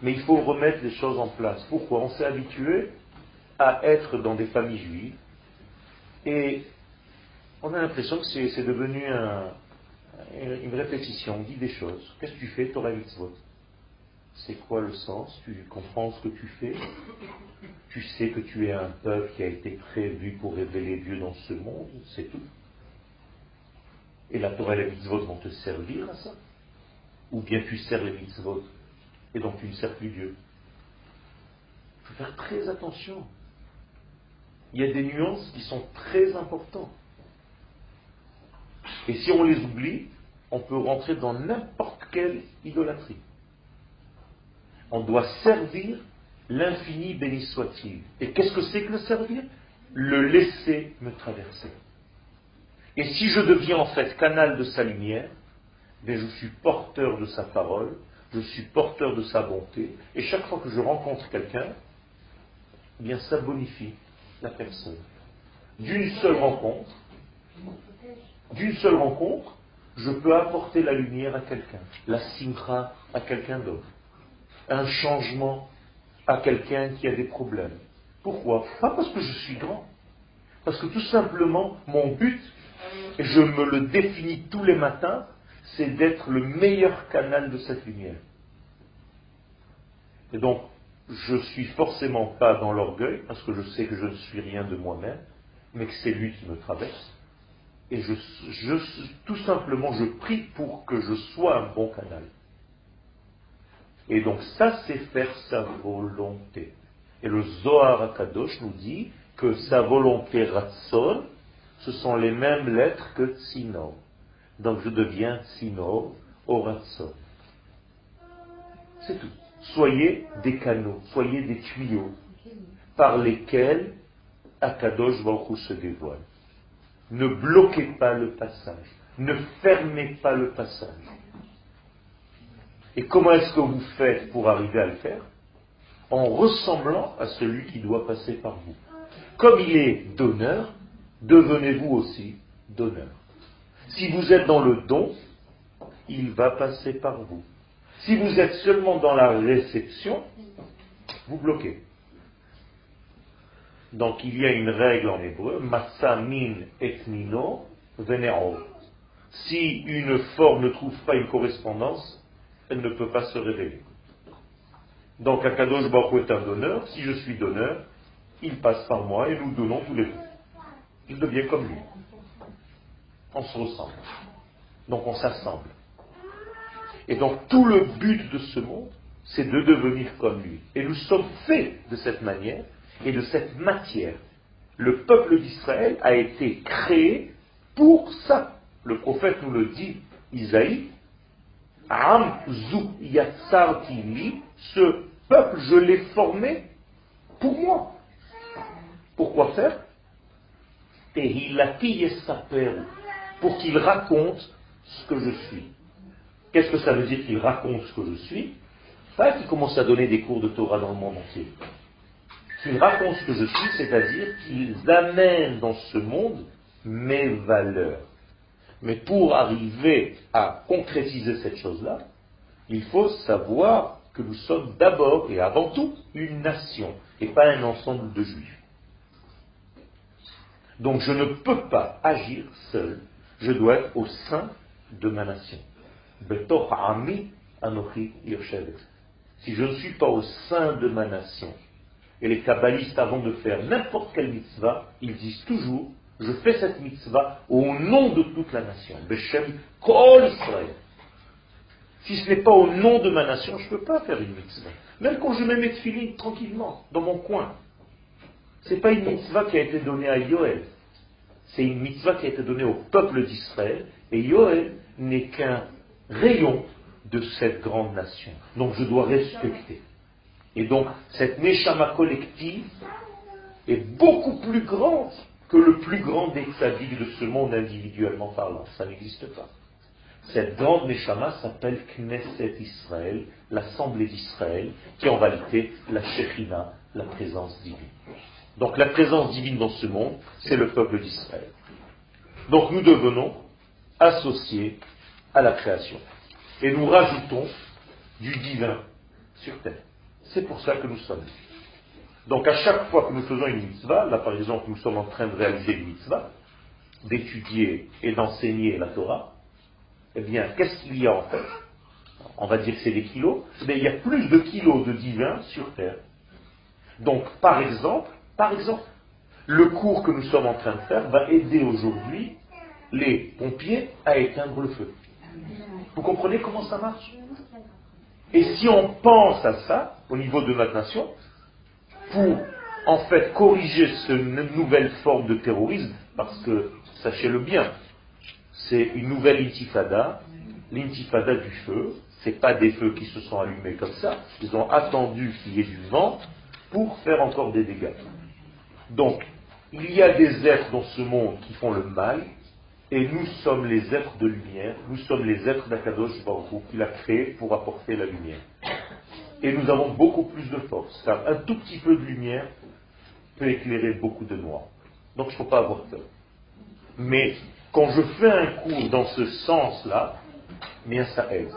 Mais il faut remettre les choses en place. Pourquoi? On s'est habitué à être dans des familles juives et on a l'impression que c'est devenu une répétition. On dit des choses. Qu'est-ce que tu fais? Torah mitzvot. C'est quoi le sens? Tu comprends ce que tu fais? Tu sais que tu es un peuple qui a été prévu pour révéler Dieu dans ce monde? C'est tout. Et la Torah et les mitzvot vont te servir à ça? Ou bien tu sers les mitzvot et donc tu ne sers plus Dieu? Il faut faire très attention. Il y a des nuances qui sont très importantes. Et si on les oublie, on peut rentrer dans n'importe quelle idolâtrie. On doit servir l'infini béni soit-il. Et qu'est-ce que c'est que le servir? Le laisser me traverser. Et si je deviens en fait canal de sa lumière, je suis porteur de sa parole, je suis porteur de sa bonté, et chaque fois que je rencontre quelqu'un, eh bien ça bonifie la personne. D'une seule rencontre, d'une seule rencontre, je peux apporter la lumière à quelqu'un, la simcha à quelqu'un d'autre, un changement à quelqu'un qui a des problèmes. Pourquoi? Pas parce que je suis grand, parce que tout simplement, mon but, et je me le définis tous les matins, c'est d'être le meilleur canal de cette lumière. Et donc, je ne suis forcément pas dans l'orgueil, parce que je sais que je ne suis rien de moi-même, mais que c'est lui qui me traverse. Et tout simplement, je prie pour que je sois un bon canal. Et donc ça, c'est faire sa volonté. Et le Zohar Akadosh nous dit que sa volonté Ratson, ce sont les mêmes lettres que Tsinor. Donc je deviens Tsinor au Ratson. C'est tout. Soyez des canaux, soyez des tuyaux par lesquels Akadosh Baruch se dévoile. Ne bloquez pas le passage. Ne fermez pas le passage. Et comment est-ce que vous faites pour arriver à le faire En ressemblant à celui qui doit passer par vous. Comme il est donneur, devenez-vous aussi donneur. Si vous êtes dans le don, il va passer par vous. Si vous êtes seulement dans la réception, vous bloquez. Donc il y a une règle en hébreu, massa min et mino venero. Si une forme ne trouve pas une correspondance, elle ne peut pas se révéler. Donc Akadosh Baruch est un donneur, si je suis donneur, il passe par moi et nous donnons tous les deux. Il devient comme lui. On se ressemble. Donc on s'assemble. Et donc tout le but de ce monde, c'est de devenir comme lui. Et nous sommes faits de cette manière et de cette matière. Le peuple d'Israël a été créé pour ça. Le prophète nous le dit, Isaïe, Am zu yatsarti ce peuple, je l'ai formé pour moi. Pourquoi faire? Et il a pour qu'il raconte ce que je suis. Qu'est-ce que ça veut dire qu'il raconte ce que je suis? Pas qu'il commence à donner des cours de Torah dans le monde entier. Qu'il raconte ce que je suis, c'est-à-dire qu'ils amènent dans ce monde mes valeurs. Mais pour arriver à concrétiser cette chose-là, il faut savoir que nous sommes d'abord et avant tout une nation et pas un ensemble de juifs. Donc je ne peux pas agir seul, je dois être au sein de ma nation. Si je ne suis pas au sein de ma nation, et les kabbalistes, avant de faire n'importe quelle mitzvah, ils disent toujours Je fais cette mitzvah au nom de toute la nation. Beshem Kol Israël. Si ce n'est pas au nom de ma nation, je ne peux pas faire une mitzvah. Même quand je mets mes tefilines tranquillement, dans mon coin. Ce n'est pas une mitzvah qui a été donnée à Yoel. C'est une mitzvah qui a été donnée au peuple d'Israël. Et Yoel n'est qu'un rayon de cette grande nation. Donc je dois respecter. Et donc cette Neshama collective est beaucoup plus grande que le plus grand des tzaddik de ce monde individuellement parlant. Ça n'existe pas. Cette grande Neshama s'appelle Knesset Israël, l'Assemblée d'Israël, qui est en réalité la Shekhina, la présence divine. Donc la présence divine dans ce monde, c'est le peuple d'Israël. Donc nous devenons associés à la création. Et nous rajoutons du divin sur terre. C'est pour ça que nous sommes. Donc à chaque fois que nous faisons une mitzvah, là par exemple nous sommes en train de réaliser une mitzvah, d'étudier et d'enseigner la Torah, eh bien qu'est-ce qu'il y a en fait? On va dire que c'est des kilos, mais il y a plus de kilos de divin sur terre. Donc par exemple, par exemple, le cours que nous sommes en train de faire va aider aujourd'hui les pompiers à éteindre le feu. Vous comprenez comment ça marche? Et si on pense à ça, au niveau de notre nation, pour en fait corriger cette nouvelle forme de terrorisme, parce que, sachez-le bien, c'est une nouvelle intifada, l'intifada du feu, ce n'est pas des feux qui se sont allumés comme ça, ils ont attendu qu'il y ait du vent pour faire encore des dégâts. Donc, il y a des êtres dans ce monde qui font le mal, et nous sommes les êtres de lumière, nous sommes les êtres d'Akadosh Baruch qu'il a créés pour apporter la lumière. Et nous avons beaucoup plus de force, car un tout petit peu de lumière peut éclairer beaucoup de noir. Donc il ne faut pas avoir peur. Mais quand je fais un cours dans ce sens-là, bien ça aide.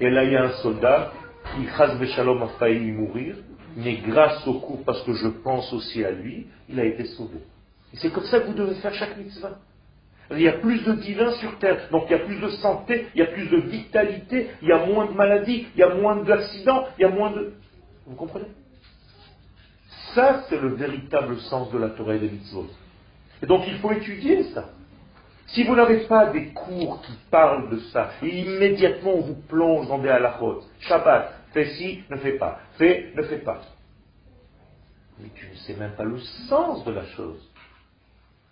Et là, il y a un soldat qui, Chaz Shalom, a failli mourir, mais grâce au cours, parce que je pense aussi à lui, il a été sauvé. Et c'est comme ça que vous devez faire chaque mitzvah. Il y a plus de divin sur terre, donc il y a plus de santé, il y a plus de vitalité, il y a moins de maladies, il y a moins d'accidents, il y a moins de. Vous comprenez? Ça, c'est le véritable sens de la Torah et des mitzvot. Et donc il faut étudier ça. Si vous n'avez pas des cours qui parlent de ça, immédiatement on vous plonge dans des halachot. Shabbat, fais ci, ne fais pas. Fais, ne fais pas. Mais tu ne sais même pas le sens de la chose.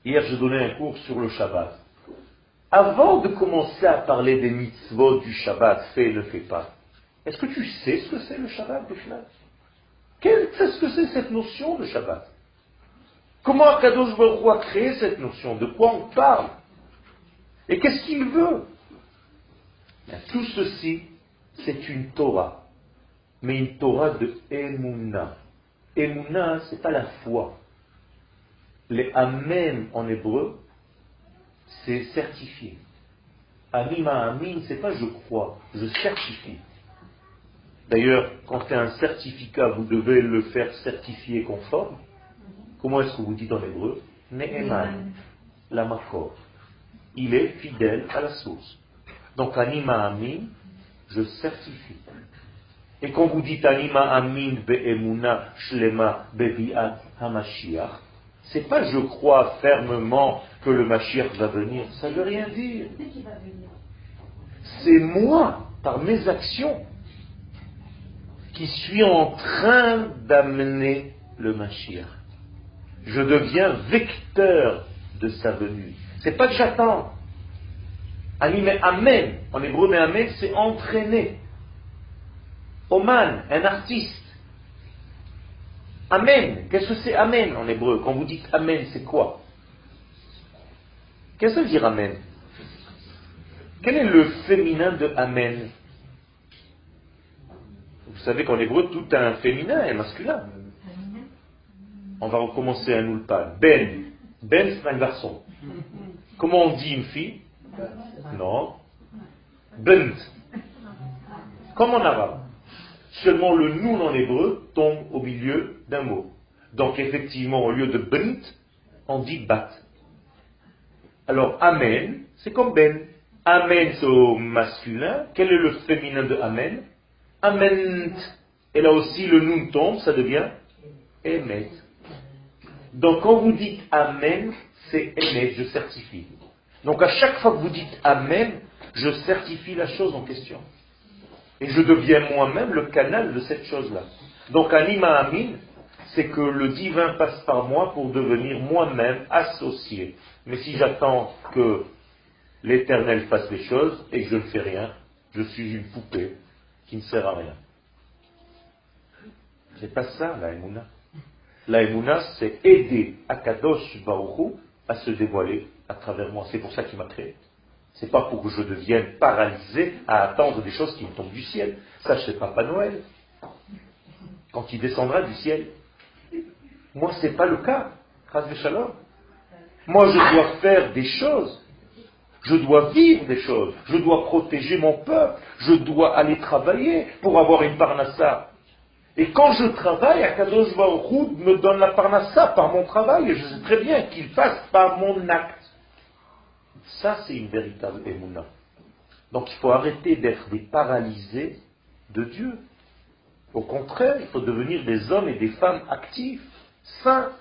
Hier, je donnais un cours sur le Shabbat. Avant de commencer à parler des mitzvot du Shabbat, fais, ne fais pas, est-ce que tu sais ce que c'est le Shabbat, Bichlal Qu'est-ce que c'est cette notion de Shabbat? Comment Akadosh Baruch a créé cette notion? De quoi on parle? Et qu'est-ce qu'il veut? Tout ceci, c'est une Torah, mais une Torah de Emunah. Emunah, ce n'est pas la foi. Les Amen en hébreu, c'est certifié. Amima Amin, c'est pas je crois, je certifie. D'ailleurs, quand c'est un certificat, vous devez le faire certifier conforme. Comment est-ce que vous dites en hébreu Ne'eman, la makor. Il est fidèle à la source. Donc, anima amin, je certifie. Et quand vous dites anima amin be'emuna shlema bevi'at hamashiach, c'est pas je crois fermement que le Mashiach va venir. Ça ne veut rien dire. C'est moi, par mes actions, qui suis en train d'amener le Mashiach. Je deviens vecteur de sa venue. C'est pas que j'attends. Animé Amen, en hébreu, mais Amen, c'est entraîner. Oman, un artiste. Amen, qu'est-ce que c'est Amen en hébreu Quand vous dites Amen, c'est quoi Qu'est-ce que ça veut dire Amen Quel est le féminin de Amen Vous savez qu'en hébreu, tout a un féminin et masculin. On va recommencer à nous le parler. Ben. Ben, c'est un garçon. Comment on dit une fille Non. Bent. Comme en arabe. Seulement le nous en hébreu tombe au milieu d'un mot. Donc effectivement, au lieu de bent, on dit bat. Alors, Amen, c'est comme Ben. Amen, c'est au masculin. Quel est le féminin de Amen? Amen. Et là aussi, le nun tombe, ça devient Emet. Donc, quand vous dites Amen, c'est Emet, je certifie. Donc, à chaque fois que vous dites Amen, je certifie la chose en question. Et je deviens moi-même le canal de cette chose-là. Donc, Anima Amin, c'est que le divin passe par moi pour devenir moi-même associé. Mais si j'attends que l'Éternel fasse les choses et que je ne fais rien, je suis une poupée qui ne sert à rien. C'est pas ça la Emouna. La Emouna, c'est aider Akadosh Baruchou à se dévoiler à travers moi. C'est pour ça qu'il m'a créé. C'est pas pour que je devienne paralysé à attendre des choses qui me tombent du ciel. Ça, c'est Papa Noël. Quand il descendra du ciel. Moi, ce n'est pas le cas. Moi, je dois faire des choses. Je dois vivre des choses. Je dois protéger mon peuple. Je dois aller travailler pour avoir une parnassa. Et quand je travaille, Akadosh Baruch me donne la parnassa par mon travail. Et je sais très bien qu'il passe par mon acte. Ça, c'est une véritable émouna. Donc il faut arrêter d'être des paralysés de Dieu. Au contraire, il faut devenir des hommes et des femmes actifs, saints,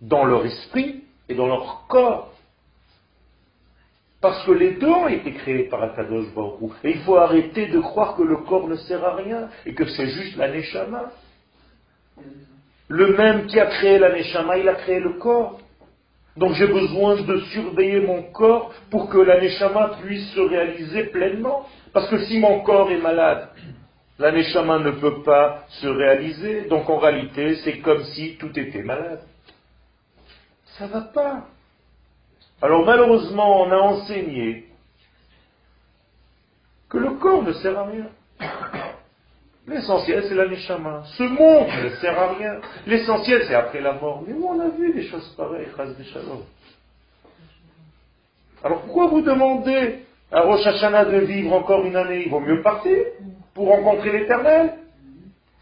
dans leur esprit et dans leur corps. Parce que les deux ont été créés par Akadosh Baruch Et il faut arrêter de croire que le corps ne sert à rien et que c'est juste la Neshama. Le même qui a créé la Neshama, il a créé le corps. Donc j'ai besoin de surveiller mon corps pour que la Neshama puisse se réaliser pleinement. Parce que si mon corps est malade, la Neshama ne peut pas se réaliser. Donc en réalité, c'est comme si tout était malade. Ça va pas. Alors malheureusement, on a enseigné que le corps ne sert à rien. L'essentiel, c'est la neshama. Ce monde ne sert à rien. L'essentiel, c'est après la mort. Mais où on a vu des choses pareilles, Alors pourquoi vous demandez à Rosh Hashanah de vivre encore une année? Il vaut mieux partir pour rencontrer l'éternel.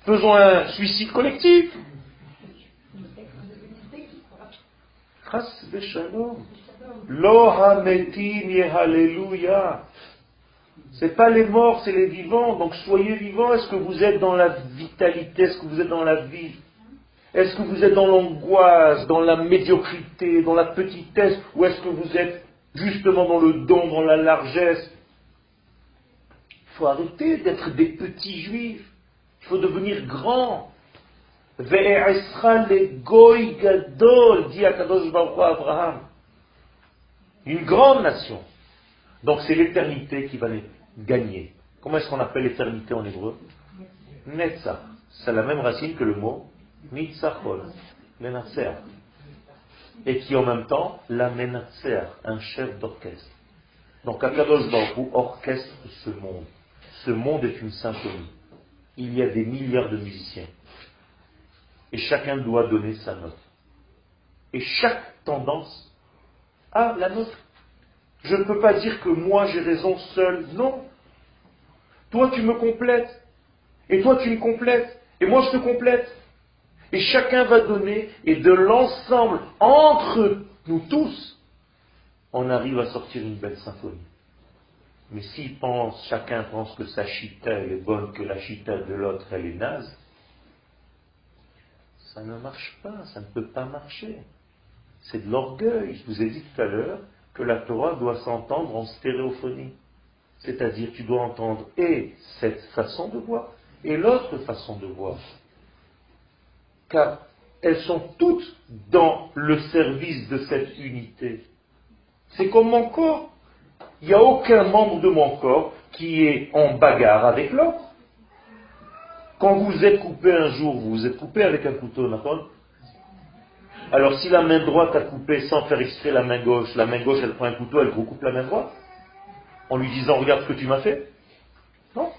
Faisons un suicide collectif. Lo hametim alléluia. Ce n'est pas les morts, c'est les vivants. Donc soyez vivants. Est-ce que vous êtes dans la vitalité? Est-ce que vous êtes dans la vie? Est-ce que vous êtes dans l'angoisse, dans la médiocrité, dans la petitesse, ou est-ce que vous êtes justement dans le don, dans la largesse? Il faut arrêter d'être des petits juifs. Il faut devenir grand. Une grande nation. Donc c'est l'éternité qui va les gagner. Comment est-ce qu'on appelle l'éternité en hébreu? Netzach. C'est la même racine que le mot Nitzachol, Menatser. Et qui en même temps, la Menatser, un chef d'orchestre. Donc Akadosh Baruch orchestre ce monde. Ce monde est une symphonie. Il y a des milliards de musiciens. Et chacun doit donner sa note. Et chaque tendance a la nôtre. Je ne peux pas dire que moi j'ai raison seul. Non. Toi tu me complètes. Et toi tu me complètes. Et moi je te complète. Et chacun va donner. Et de l'ensemble, entre nous tous, on arrive à sortir une belle symphonie. Mais s'il pense, chacun pense que sa chita est bonne, que la chita de l'autre elle est naze, ça ne marche pas, ça ne peut pas marcher. C'est de l'orgueil. Je vous ai dit tout à l'heure que la Torah doit s'entendre en stéréophonie. C'est-à-dire tu dois entendre et cette façon de voir et l'autre façon de voir. Car elles sont toutes dans le service de cette unité. C'est comme mon corps. Il n'y a aucun membre de mon corps qui est en bagarre avec l'autre. Quand vous êtes coupé un jour, vous êtes coupé avec un couteau, d'accord? Alors si la main droite a coupé sans faire exprès la main gauche, la main gauche elle prend un couteau, elle recoupe la main droite En lui disant regarde ce que tu m'as fait Non.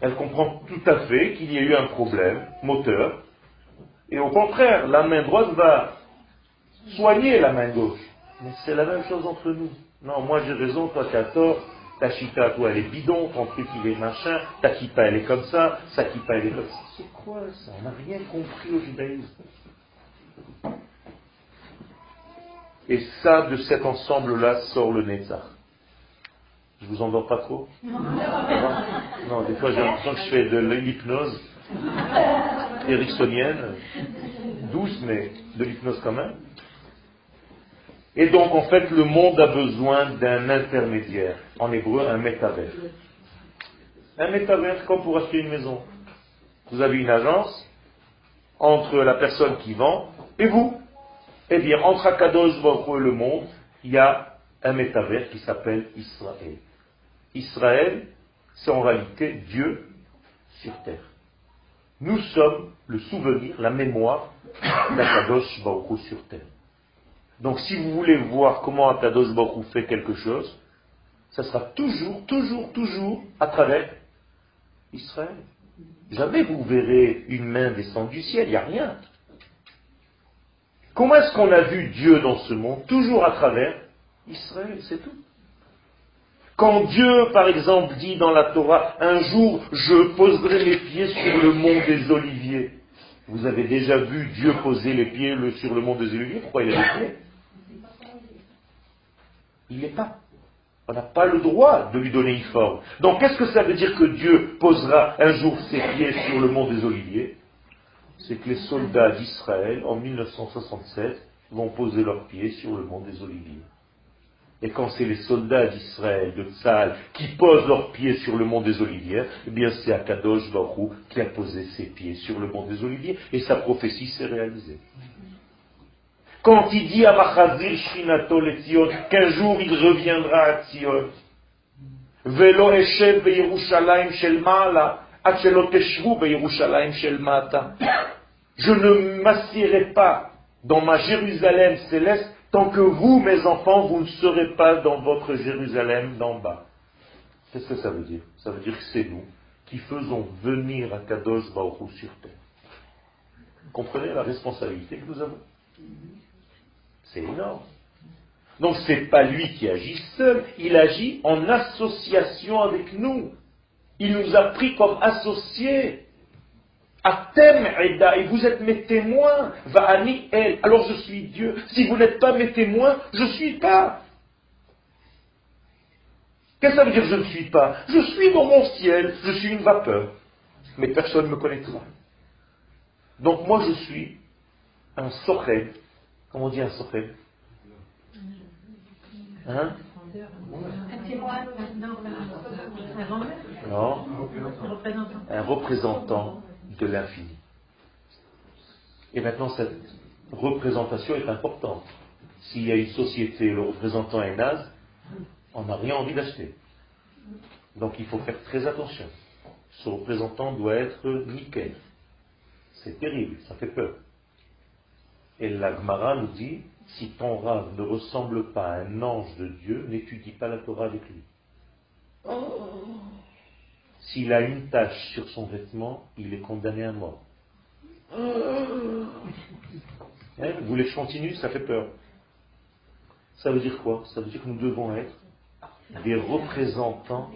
Elle comprend tout à fait qu'il y a eu un problème moteur. Et au contraire, la main droite va soigner la main gauche. Mais c'est la même chose entre nous. Non, moi j'ai raison, toi tu as tort, ta chita, toi elle est bidon, ton truc il est machin, ta kippa elle est comme ça, sa kippa elle est comme ça. C'est quoi ça? On n'a rien compris au judaïsme. Et ça, de cet ensemble-là, sort le Netzach. Je vous endors pas trop? Non, des fois j'ai l'impression que je fais de l'hypnose ericksonienne, douce, mais de l'hypnose quand même. Et donc, en fait, le monde a besoin d'un intermédiaire. En hébreu, un métavers. Un métavers, comme pour acheter une maison. Vous avez une agence entre la personne qui vend et vous? Eh bien, entre Akadosh et le monde, il y a un métavers qui s'appelle Israël. Israël, c'est en réalité Dieu sur terre. Nous sommes le souvenir, la mémoire d'Akadosh Baruch sur terre. Donc si vous voulez voir comment Akadosh Baruch fait quelque chose, ça sera toujours, toujours, toujours à travers Israël. Jamais vous verrez une main descendre du ciel, il n'y a rien. Comment est-ce qu'on a vu Dieu dans ce monde Toujours à travers Israël, c'est tout. Quand Dieu, par exemple, dit dans la Torah, un jour je poserai mes pieds sur le mont des Oliviers, vous avez déjà vu Dieu poser les pieds sur le mont des Oliviers? Pourquoi il a les il n'est pas. On n'a pas le droit de lui donner une forme. Donc qu'est-ce que ça veut dire que Dieu posera un jour ses pieds sur le mont des Oliviers? C'est que les soldats d'Israël, en 1967, vont poser leurs pieds sur le mont des Oliviers. Et quand c'est les soldats d'Israël, de Tzal, qui posent leurs pieds sur le mont des Oliviers, eh bien c'est Akadosh Baruch qui a posé ses pieds sur le mont des Oliviers, et sa prophétie s'est réalisée. Quand il dit à Machazir Shinato le qu'un jour il reviendra à Tzion, Velo Eshev Shel Mata. Je ne m'assierai pas dans ma Jérusalem céleste tant que vous, mes enfants, vous ne serez pas dans votre Jérusalem d'en bas. Qu'est-ce que ça veut dire? Ça veut dire que c'est nous qui faisons venir à Kadosh Baruch sur terre. Comprenez la responsabilité que nous avons? C'est énorme. Donc ce n'est pas lui qui agit seul, il agit en association avec nous. Il nous a pris comme associés. Atem Eda, et vous êtes mes témoins. Va'ani El, alors je suis Dieu. Si vous n'êtes pas mes témoins, je ne suis pas. Qu'est-ce que ça veut dire je ne suis pas? Je suis dans mon ciel, je suis une vapeur. Mais personne ne me connaîtra. Donc moi je suis un sochet. Comment on dit un sochet Hein? Non. Un représentant de l'infini. Et maintenant, cette représentation est importante. S'il y a une société, le représentant est naze, on n'a rien envie d'acheter. Donc il faut faire très attention. Ce représentant doit être nickel. C'est terrible, ça fait peur. Et la Gemara nous dit, si ton rave ne ressemble pas à un ange de Dieu, n'étudie pas la Torah avec lui. S'il a une tache sur son vêtement, il est condamné à mort. Hein, vous voulez que je continue Ça fait peur. Ça veut dire quoi? Ça veut dire que nous devons être des représentants.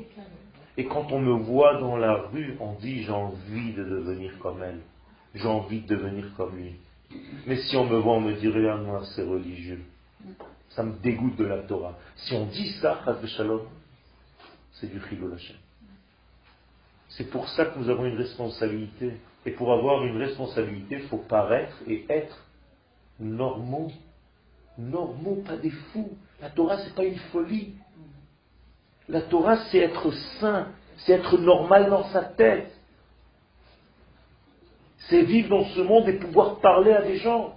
Et quand on me voit dans la rue, on dit j'ai envie de devenir comme elle. J'ai envie de devenir comme lui. Mais si on me voit, on me dit regarde-moi, c'est religieux. Ça me dégoûte de la Torah. Si on dit ça, Shalom, c'est du frigo chaîne. C'est pour ça que nous avons une responsabilité. Et pour avoir une responsabilité, il faut paraître et être normaux. Normaux, pas des fous. La Torah, c'est pas une folie. La Torah, c'est être saint, c'est être normal dans sa tête. C'est vivre dans ce monde et pouvoir parler à des gens.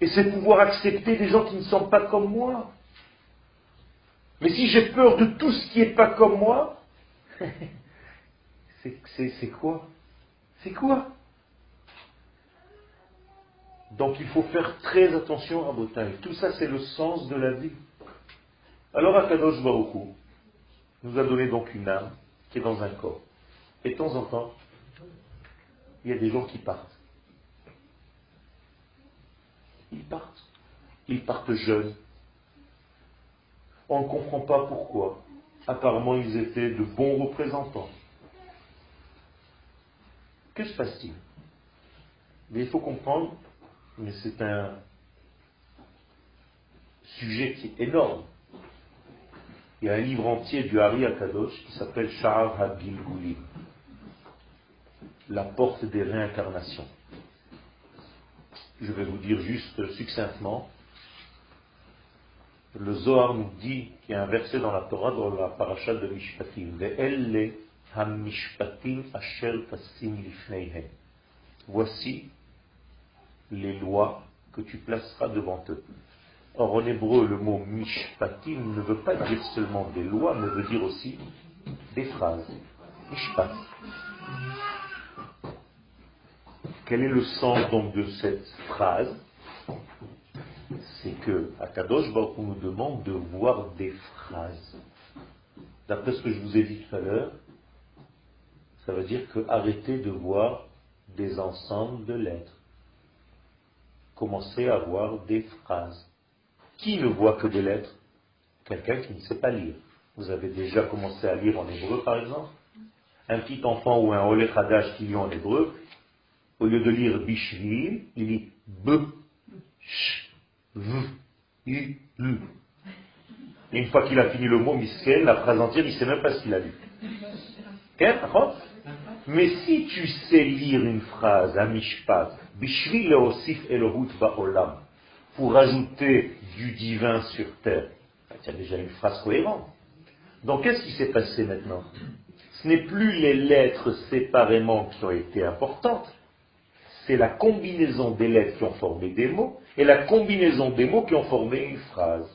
Et c'est pouvoir accepter des gens qui ne sont pas comme moi. Mais si j'ai peur de tout ce qui n'est pas comme moi, c'est quoi? C'est quoi? Donc il faut faire très attention à Botaï. Tout ça, c'est le sens de la vie. Alors Akadosh Baruch nous a donné donc une âme qui est dans un corps. Et de temps en temps, il y a des gens qui partent. Ils partent. Ils partent jeunes. On ne comprend pas pourquoi. Apparemment, ils étaient de bons représentants. Que se passe-t-il? Mais il faut comprendre, mais c'est un sujet qui est énorme. Il y a un livre entier du Hari Akadosh qui s'appelle Sha'ar HaGilgulim la porte des réincarnations. Je vais vous dire juste succinctement. Le Zohar nous dit qu'il y a un verset dans la Torah, dans la paracha de Mishpatim. Voici les lois que tu placeras devant eux. Or, en hébreu, le mot mishpatim ne veut pas dire seulement des lois, mais veut dire aussi des phrases. Mishpat. Quel est le sens donc de cette phrase? C'est que Akadosh Baruch nous demande de voir des phrases. D'après ce que je vous ai dit tout à l'heure, ça veut dire que arrêtez de voir des ensembles de lettres. Commencez à voir des phrases. Qui ne voit que des lettres? Quelqu'un qui ne sait pas lire. Vous avez déjà commencé à lire en hébreu, par exemple? Un petit enfant ou un Olé qui lit en hébreu, au lieu de lire Bishvil, il lit B, Sh, V, U, L. Et une fois qu'il a fini le mot Miskel, la phrase entière, il ne sait même pas ce qu'il a lu. Mais si tu sais lire une phrase, un mishpat, Bishvil leosif elohut ba'olam, pour ajouter du divin sur terre, il y a déjà une phrase cohérente. Donc qu'est-ce qui s'est passé maintenant? Ce n'est plus les lettres séparément qui ont été importantes, c'est la combinaison des lettres qui ont formé des mots et la combinaison des mots qui ont formé une phrase.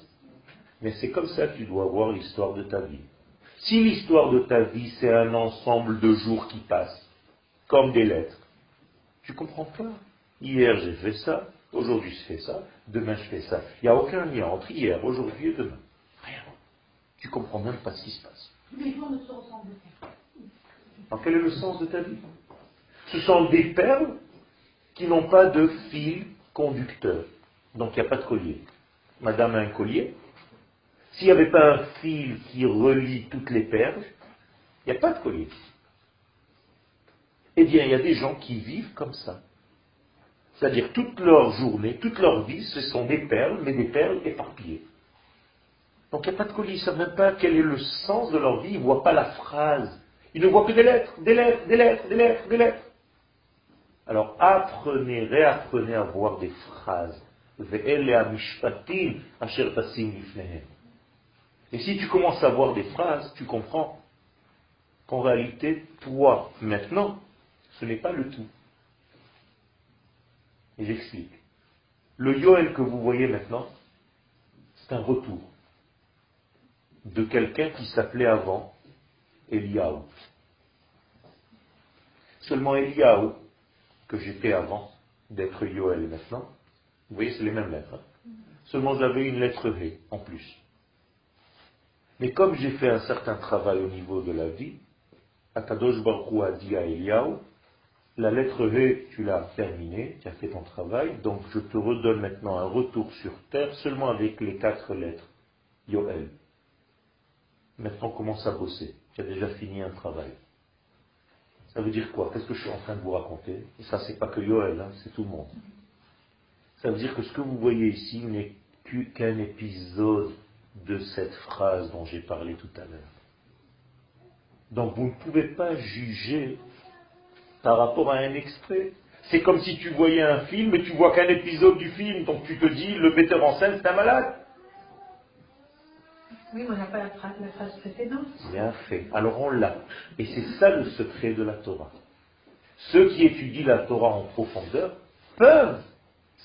Mais c'est comme ça que tu dois voir l'histoire de ta vie. Si l'histoire de ta vie, c'est un ensemble de jours qui passent, comme des lettres, tu comprends pas. Hier, j'ai fait ça, aujourd'hui, je fais ça, demain, je fais ça. Il n'y a aucun lien entre hier, aujourd'hui et demain. Rien. Tu comprends même pas ce qui se passe. Les jours ne se ressemblent pas. Alors, quel est le sens de ta vie? Ce sont des perles qui n'ont pas de fil conducteur. Donc il n'y a pas de collier. Madame a un collier. S'il n'y avait pas un fil qui relie toutes les perles, il n'y a pas de collier. Eh bien, il y a des gens qui vivent comme ça. C'est-à-dire toute leur journée, toute leur vie, ce sont des perles, mais des perles éparpillées. Donc il n'y a pas de collier, ils ne savent même pas quel est le sens de leur vie, ils ne voient pas la phrase. Ils ne voient que des lettres, des lettres, des lettres, des lettres, des lettres. Alors apprenez, réapprenez à voir des phrases. Et si tu commences à voir des phrases, tu comprends qu'en réalité, toi, maintenant, ce n'est pas le tout. Et j'explique. Le Yoel que vous voyez maintenant, c'est un retour de quelqu'un qui s'appelait avant Eliaou. Seulement Eliaou, que j'étais avant d'être Yoel maintenant, vous voyez, c'est les mêmes lettres. Hein. Seulement j'avais une lettre V en plus. Mais comme j'ai fait un certain travail au niveau de la vie, Akadosh Baruch a dit à Eliaou, la lettre V, tu l'as terminée, tu as fait ton travail, donc je te redonne maintenant un retour sur terre seulement avec les quatre lettres. Yoel. Maintenant commence à bosser. Tu as déjà fini un travail. Ça veut dire quoi? Qu'est-ce que je suis en train de vous raconter? Et ça, c'est pas que Yoel, hein, c'est tout le monde. Ça veut dire que ce que vous voyez ici n'est qu'un épisode de cette phrase dont j'ai parlé tout à l'heure. Donc vous ne pouvez pas juger par rapport à un extrait. C'est comme si tu voyais un film et tu vois qu'un épisode du film, donc tu te dis, le metteur en scène, c'est un malade. Oui, mais on n'a pas la phrase, la phrase précédente. Bien fait. Alors on l'a. Et c'est ça le secret de la Torah. Ceux qui étudient la Torah en profondeur peuvent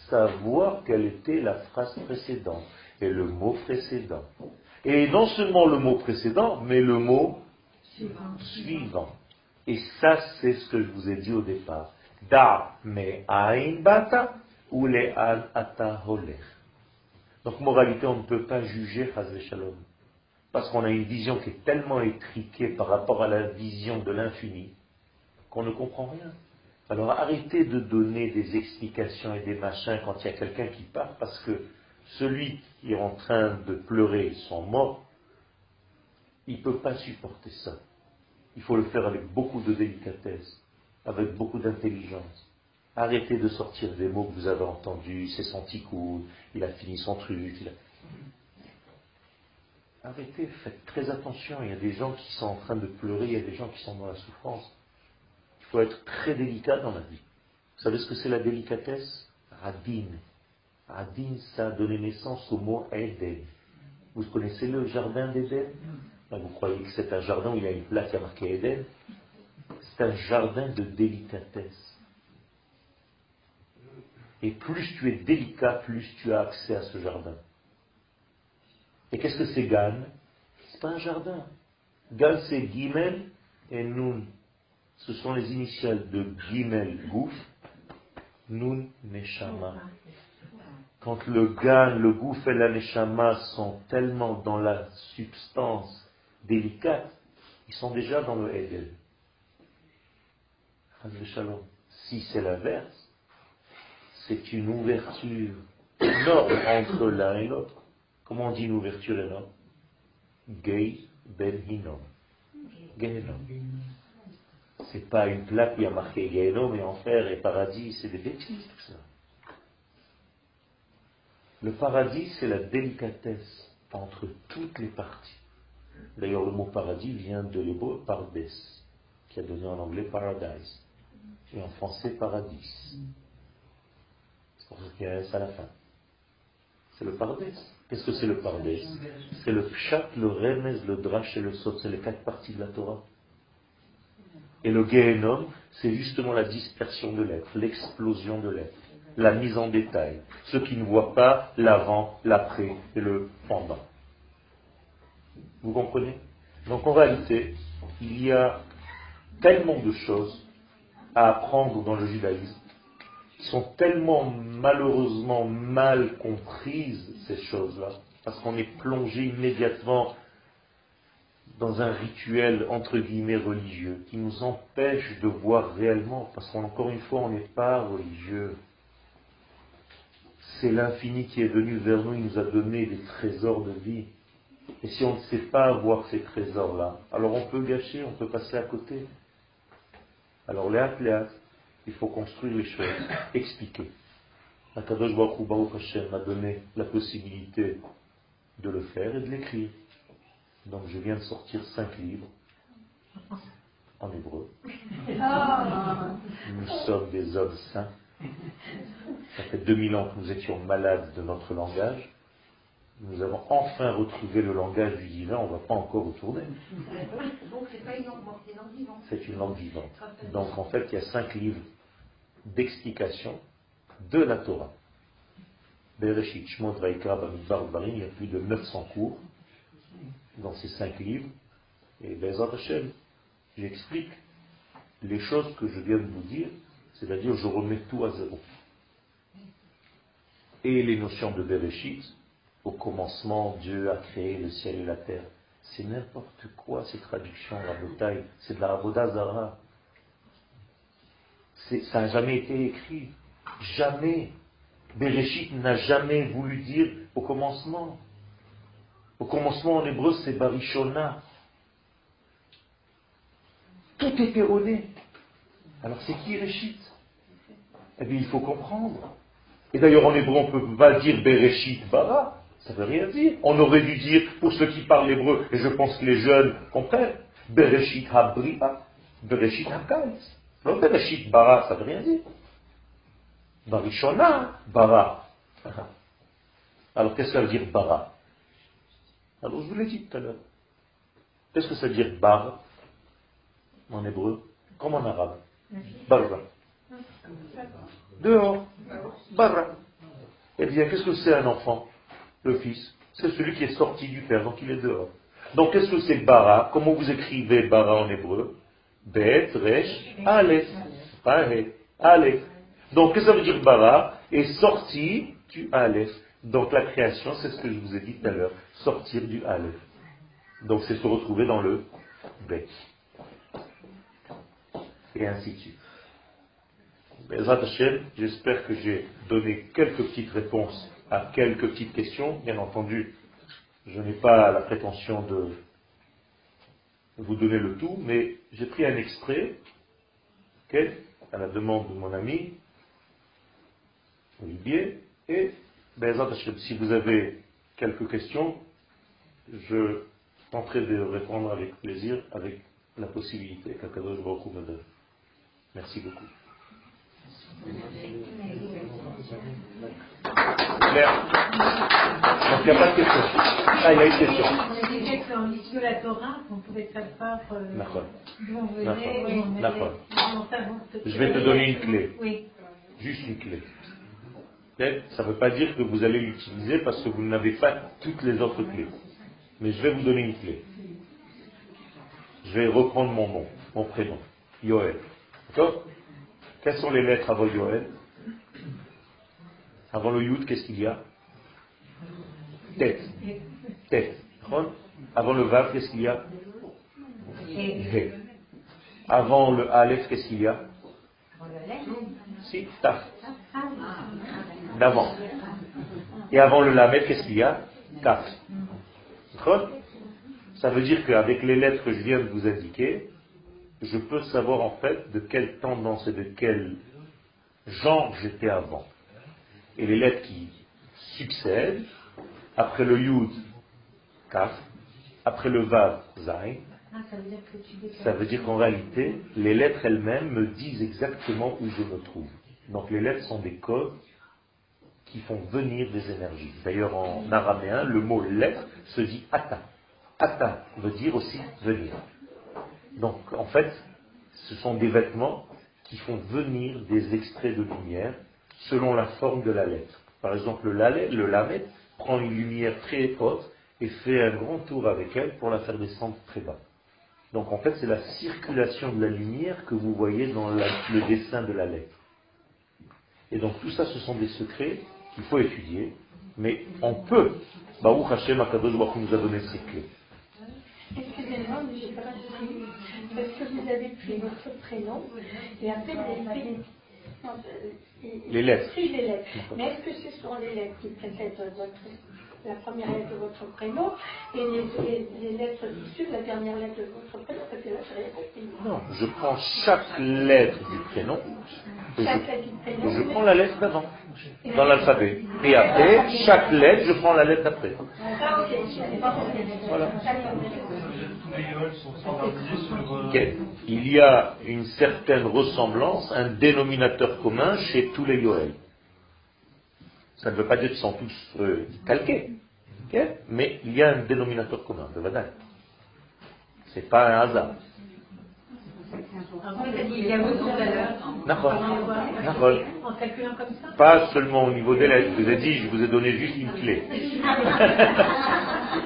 savoir quelle était la phrase précédente et le mot précédent. Et non seulement le mot précédent, mais le mot suivant. Et ça, c'est ce que je vous ai dit au départ. Da me ain bata ou le an ata Donc, moralité, on ne peut pas juger Hazve Shalom. Parce qu'on a une vision qui est tellement étriquée par rapport à la vision de l'infini qu'on ne comprend rien. Alors arrêtez de donner des explications et des machins quand il y a quelqu'un qui part, parce que celui qui est en train de pleurer son mort, il ne peut pas supporter ça. Il faut le faire avec beaucoup de délicatesse, avec beaucoup d'intelligence. Arrêtez de sortir des mots que vous avez entendus, c'est son petit il a fini son truc. Arrêtez, faites très attention. Il y a des gens qui sont en train de pleurer, il y a des gens qui sont dans la souffrance. Il faut être très délicat dans la vie. Vous savez ce que c'est la délicatesse? Radin. Radin, ça a donné naissance au mot Eden. Vous connaissez le jardin d'Éden? Vous croyez que c'est un jardin où il y a une place qui a marqué Eden C'est un jardin de délicatesse. Et plus tu es délicat, plus tu as accès à ce jardin. Et qu'est-ce que c'est Gan? C'est pas un jardin. Gan, c'est Gimel et Nun. Ce sont les initiales de Gimel Gouf, Nun Neshama. Quand le Gan, le Gouf et la Neshama sont tellement dans la substance délicate, ils sont déjà dans le Hegel. Si c'est l'inverse, c'est une ouverture énorme entre l'un et l'autre. Comment on dit une ouverture énorme? Gay ben hinom. C'est pas une plaque qui a marqué Gehenom et enfer et paradis, c'est des bêtises tout ça. Le paradis, c'est la délicatesse entre toutes les parties. D'ailleurs, le mot paradis vient de l'hébreu pardes, qui a donné en anglais paradise, et en français paradis. C'est pour ça qu'il y a S à la fin. C'est le paradis. Qu'est-ce que c'est le paradis C'est le pshat, le remez, le drash et le sot. C'est les quatre parties de la Torah. Et le Gehenom, c'est justement la dispersion de l'être, l'explosion de l'être, la mise en détail. Ceux qui ne voient pas l'avant, l'après et le pendant. Vous comprenez? Donc en réalité, il y a tellement de choses à apprendre dans le judaïsme qui sont tellement malheureusement mal comprises, ces choses-là, parce qu'on est plongé immédiatement dans un rituel entre guillemets religieux qui nous empêche de voir réellement, parce qu'encore une fois, on n'est pas religieux. C'est l'infini qui est venu vers nous, il nous a donné des trésors de vie. Et si on ne sait pas voir ces trésors-là, alors on peut gâcher, on peut passer à côté. Alors les athlètes, il faut construire les choses, expliquer. Akadosh Baruch Hashem m'a donné la possibilité de le faire et de l'écrire. Donc je viens de sortir cinq livres en hébreu. nous sommes des hommes saints. Ça fait 2000 ans que nous étions malades de notre langage. Nous avons enfin retrouvé le langage du divin, on ne va pas encore retourner. Donc c'est pas une langue morte, c'est une langue vivante. C'est une langue vivante. Donc en fait, il y a cinq livres d'explication de la Torah. Bereshit, Shmot, Bamidbar, Barim, il y a plus de 900 cours dans ces cinq livres. Et Bezrat Hashem, j'explique les choses que je viens de vous dire, c'est-à-dire je remets tout à zéro. Et les notions de Bereshit, au commencement, Dieu a créé le ciel et la terre. C'est n'importe quoi ces traductions, la. C'est de la Raboda Ça n'a jamais été écrit. Jamais. Bereshit n'a jamais voulu dire au commencement. Au commencement en hébreu, c'est Barishona. Tout est erroné. Alors c'est qui Réchit Eh bien, il faut comprendre. Et d'ailleurs, en hébreu, on ne peut pas dire Bereshit Bara. Ça ne veut rien dire. On aurait dû dire, pour ceux qui parlent hébreu, et je pense que les jeunes comprennent, Bereshit Habria, Bereshit Hakais. Non, Bereshit Bara, ça ne veut rien dire. Barishona, Bara. Alors, qu'est-ce que ça veut dire Bara? Alors, je vous l'ai dit tout à l'heure. Qu'est-ce que ça veut dire Bar? En hébreu Comme en arabe. Barra. Dehors. Barra. Eh bien, qu'est-ce que c'est un enfant Le fils? C'est celui qui est sorti du père, donc il est dehors. Donc, qu'est-ce que c'est bara Comment vous écrivez bara en hébreu? Bet, resh, aleph. Aleph. Donc, qu'est-ce que ça veut dire bara Est sorti du aleph. Donc, la création, c'est ce que je vous ai dit tout à l'heure. Sortir du aleph. Donc, c'est se retrouver dans le bet et ainsi de suite. J'espère que j'ai donné quelques petites réponses à quelques petites questions. Bien entendu, je n'ai pas la prétention de vous donner le tout, mais j'ai pris un extrait, à la demande de mon ami Olivier, et si vous avez quelques questions, je tenterai de répondre avec plaisir, avec la possibilité qu'Akadosh Baruch me donne. Merci beaucoup. Claire Donc il n'y a pas de question. Ah, il y a une question. On a dit qu'en lisant la Torah, on pouvait savoir d'où on venait. Je vais te donner une clé. Oui. Juste une clé. Ça ne veut pas dire que vous allez l'utiliser parce que vous n'avez pas toutes les autres clés. Mais je vais vous donner une clé. Je vais reprendre mon nom, mon prénom, Yoel. D'accord? Quelles sont les lettres avant Yoel Avant le Yud, qu'est-ce qu'il y a? Tête. Tête. Avant le Vav, qu'est-ce qu'il y a? Avant le Aleph, qu'est-ce qu'il y a? Si, Taf. D'avant. Et avant le Lamed, qu'est-ce qu'il y a? Taf. Ça veut dire qu'avec les lettres que je viens de vous indiquer, je peux savoir en fait de quelle tendance et de quel genre j'étais avant. Et les lettres qui succèdent, après le Yud, Kaf, après le Vav, Zain, ah, ça veut dire qu'en réalité, les lettres elles-mêmes me disent exactement où je me trouve. Donc les lettres sont des codes qui font venir des énergies. D'ailleurs, en araméen, le mot lettre se dit ata. Ata veut dire aussi venir. Donc, en fait, ce sont des vêtements qui font venir des extraits de lumière selon la forme de la lettre. Par exemple, le, lamet, prend une lumière très haute et fait un grand tour avec elle pour la faire descendre très bas. Donc en fait, c'est la circulation de la lumière que vous voyez dans le dessin de la lettre. Et donc tout ça, ce sont des secrets qu'il faut étudier, mais on peut. Baruch Hashem Akadosh nous a donné ces clés. Excusez-moi, mais je n'ai pas compris. Parce que vous avez pris votre prénom et après vous avez pris les lettres. les lettres. Mais est-ce que ce sont les lettres qui précèdent votre, la première lettre de votre prénom et les, les, lettres qui suivent la dernière lettre de votre prénom Parce que là, je rien compris. Non, je prends chaque lettre du prénom je, prends la lettre d'avant, dans l'alphabet. Et après, chaque lettre, je prends la lettre d'après. Voilà. Il y a une certaine ressemblance, un dénominateur commun chez tous les Yoel. Ça ne veut pas dire qu'ils sont tous euh, calqués, mais il y a un dénominateur commun, de Ce n'est pas un hasard. Pas seulement au niveau des lettres. Je vous ai dit, je vous ai donné juste une clé.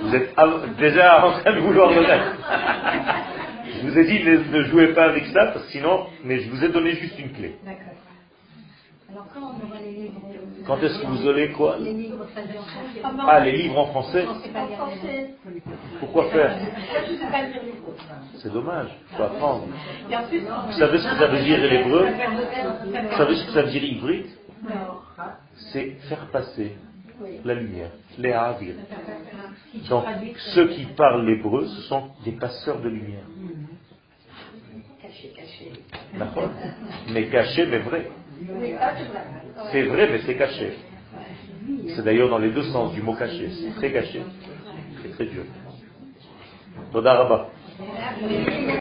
vous êtes déjà en train de vouloir le je vous ai dit, ne, jouez pas avec ça, sinon, mais je vous ai donné juste une clé. Alors quand on aura les livres Quand est-ce que vous aurez quoi Les livres Ah, les livres en français Pourquoi faire C'est dommage, il faut apprendre. Vous savez ce que ça veut dire l'hébreu Vous savez ce que ça veut dire hybride C'est faire passer la lumière, les avir. Donc, ceux qui parlent l'hébreu, ce sont des passeurs de lumière. D'accord? Mais cachés, mais vrai. C'est vrai, mais c'est caché. C'est d'ailleurs dans les deux sens du mot caché. C'est très caché. C'est très dur. Toda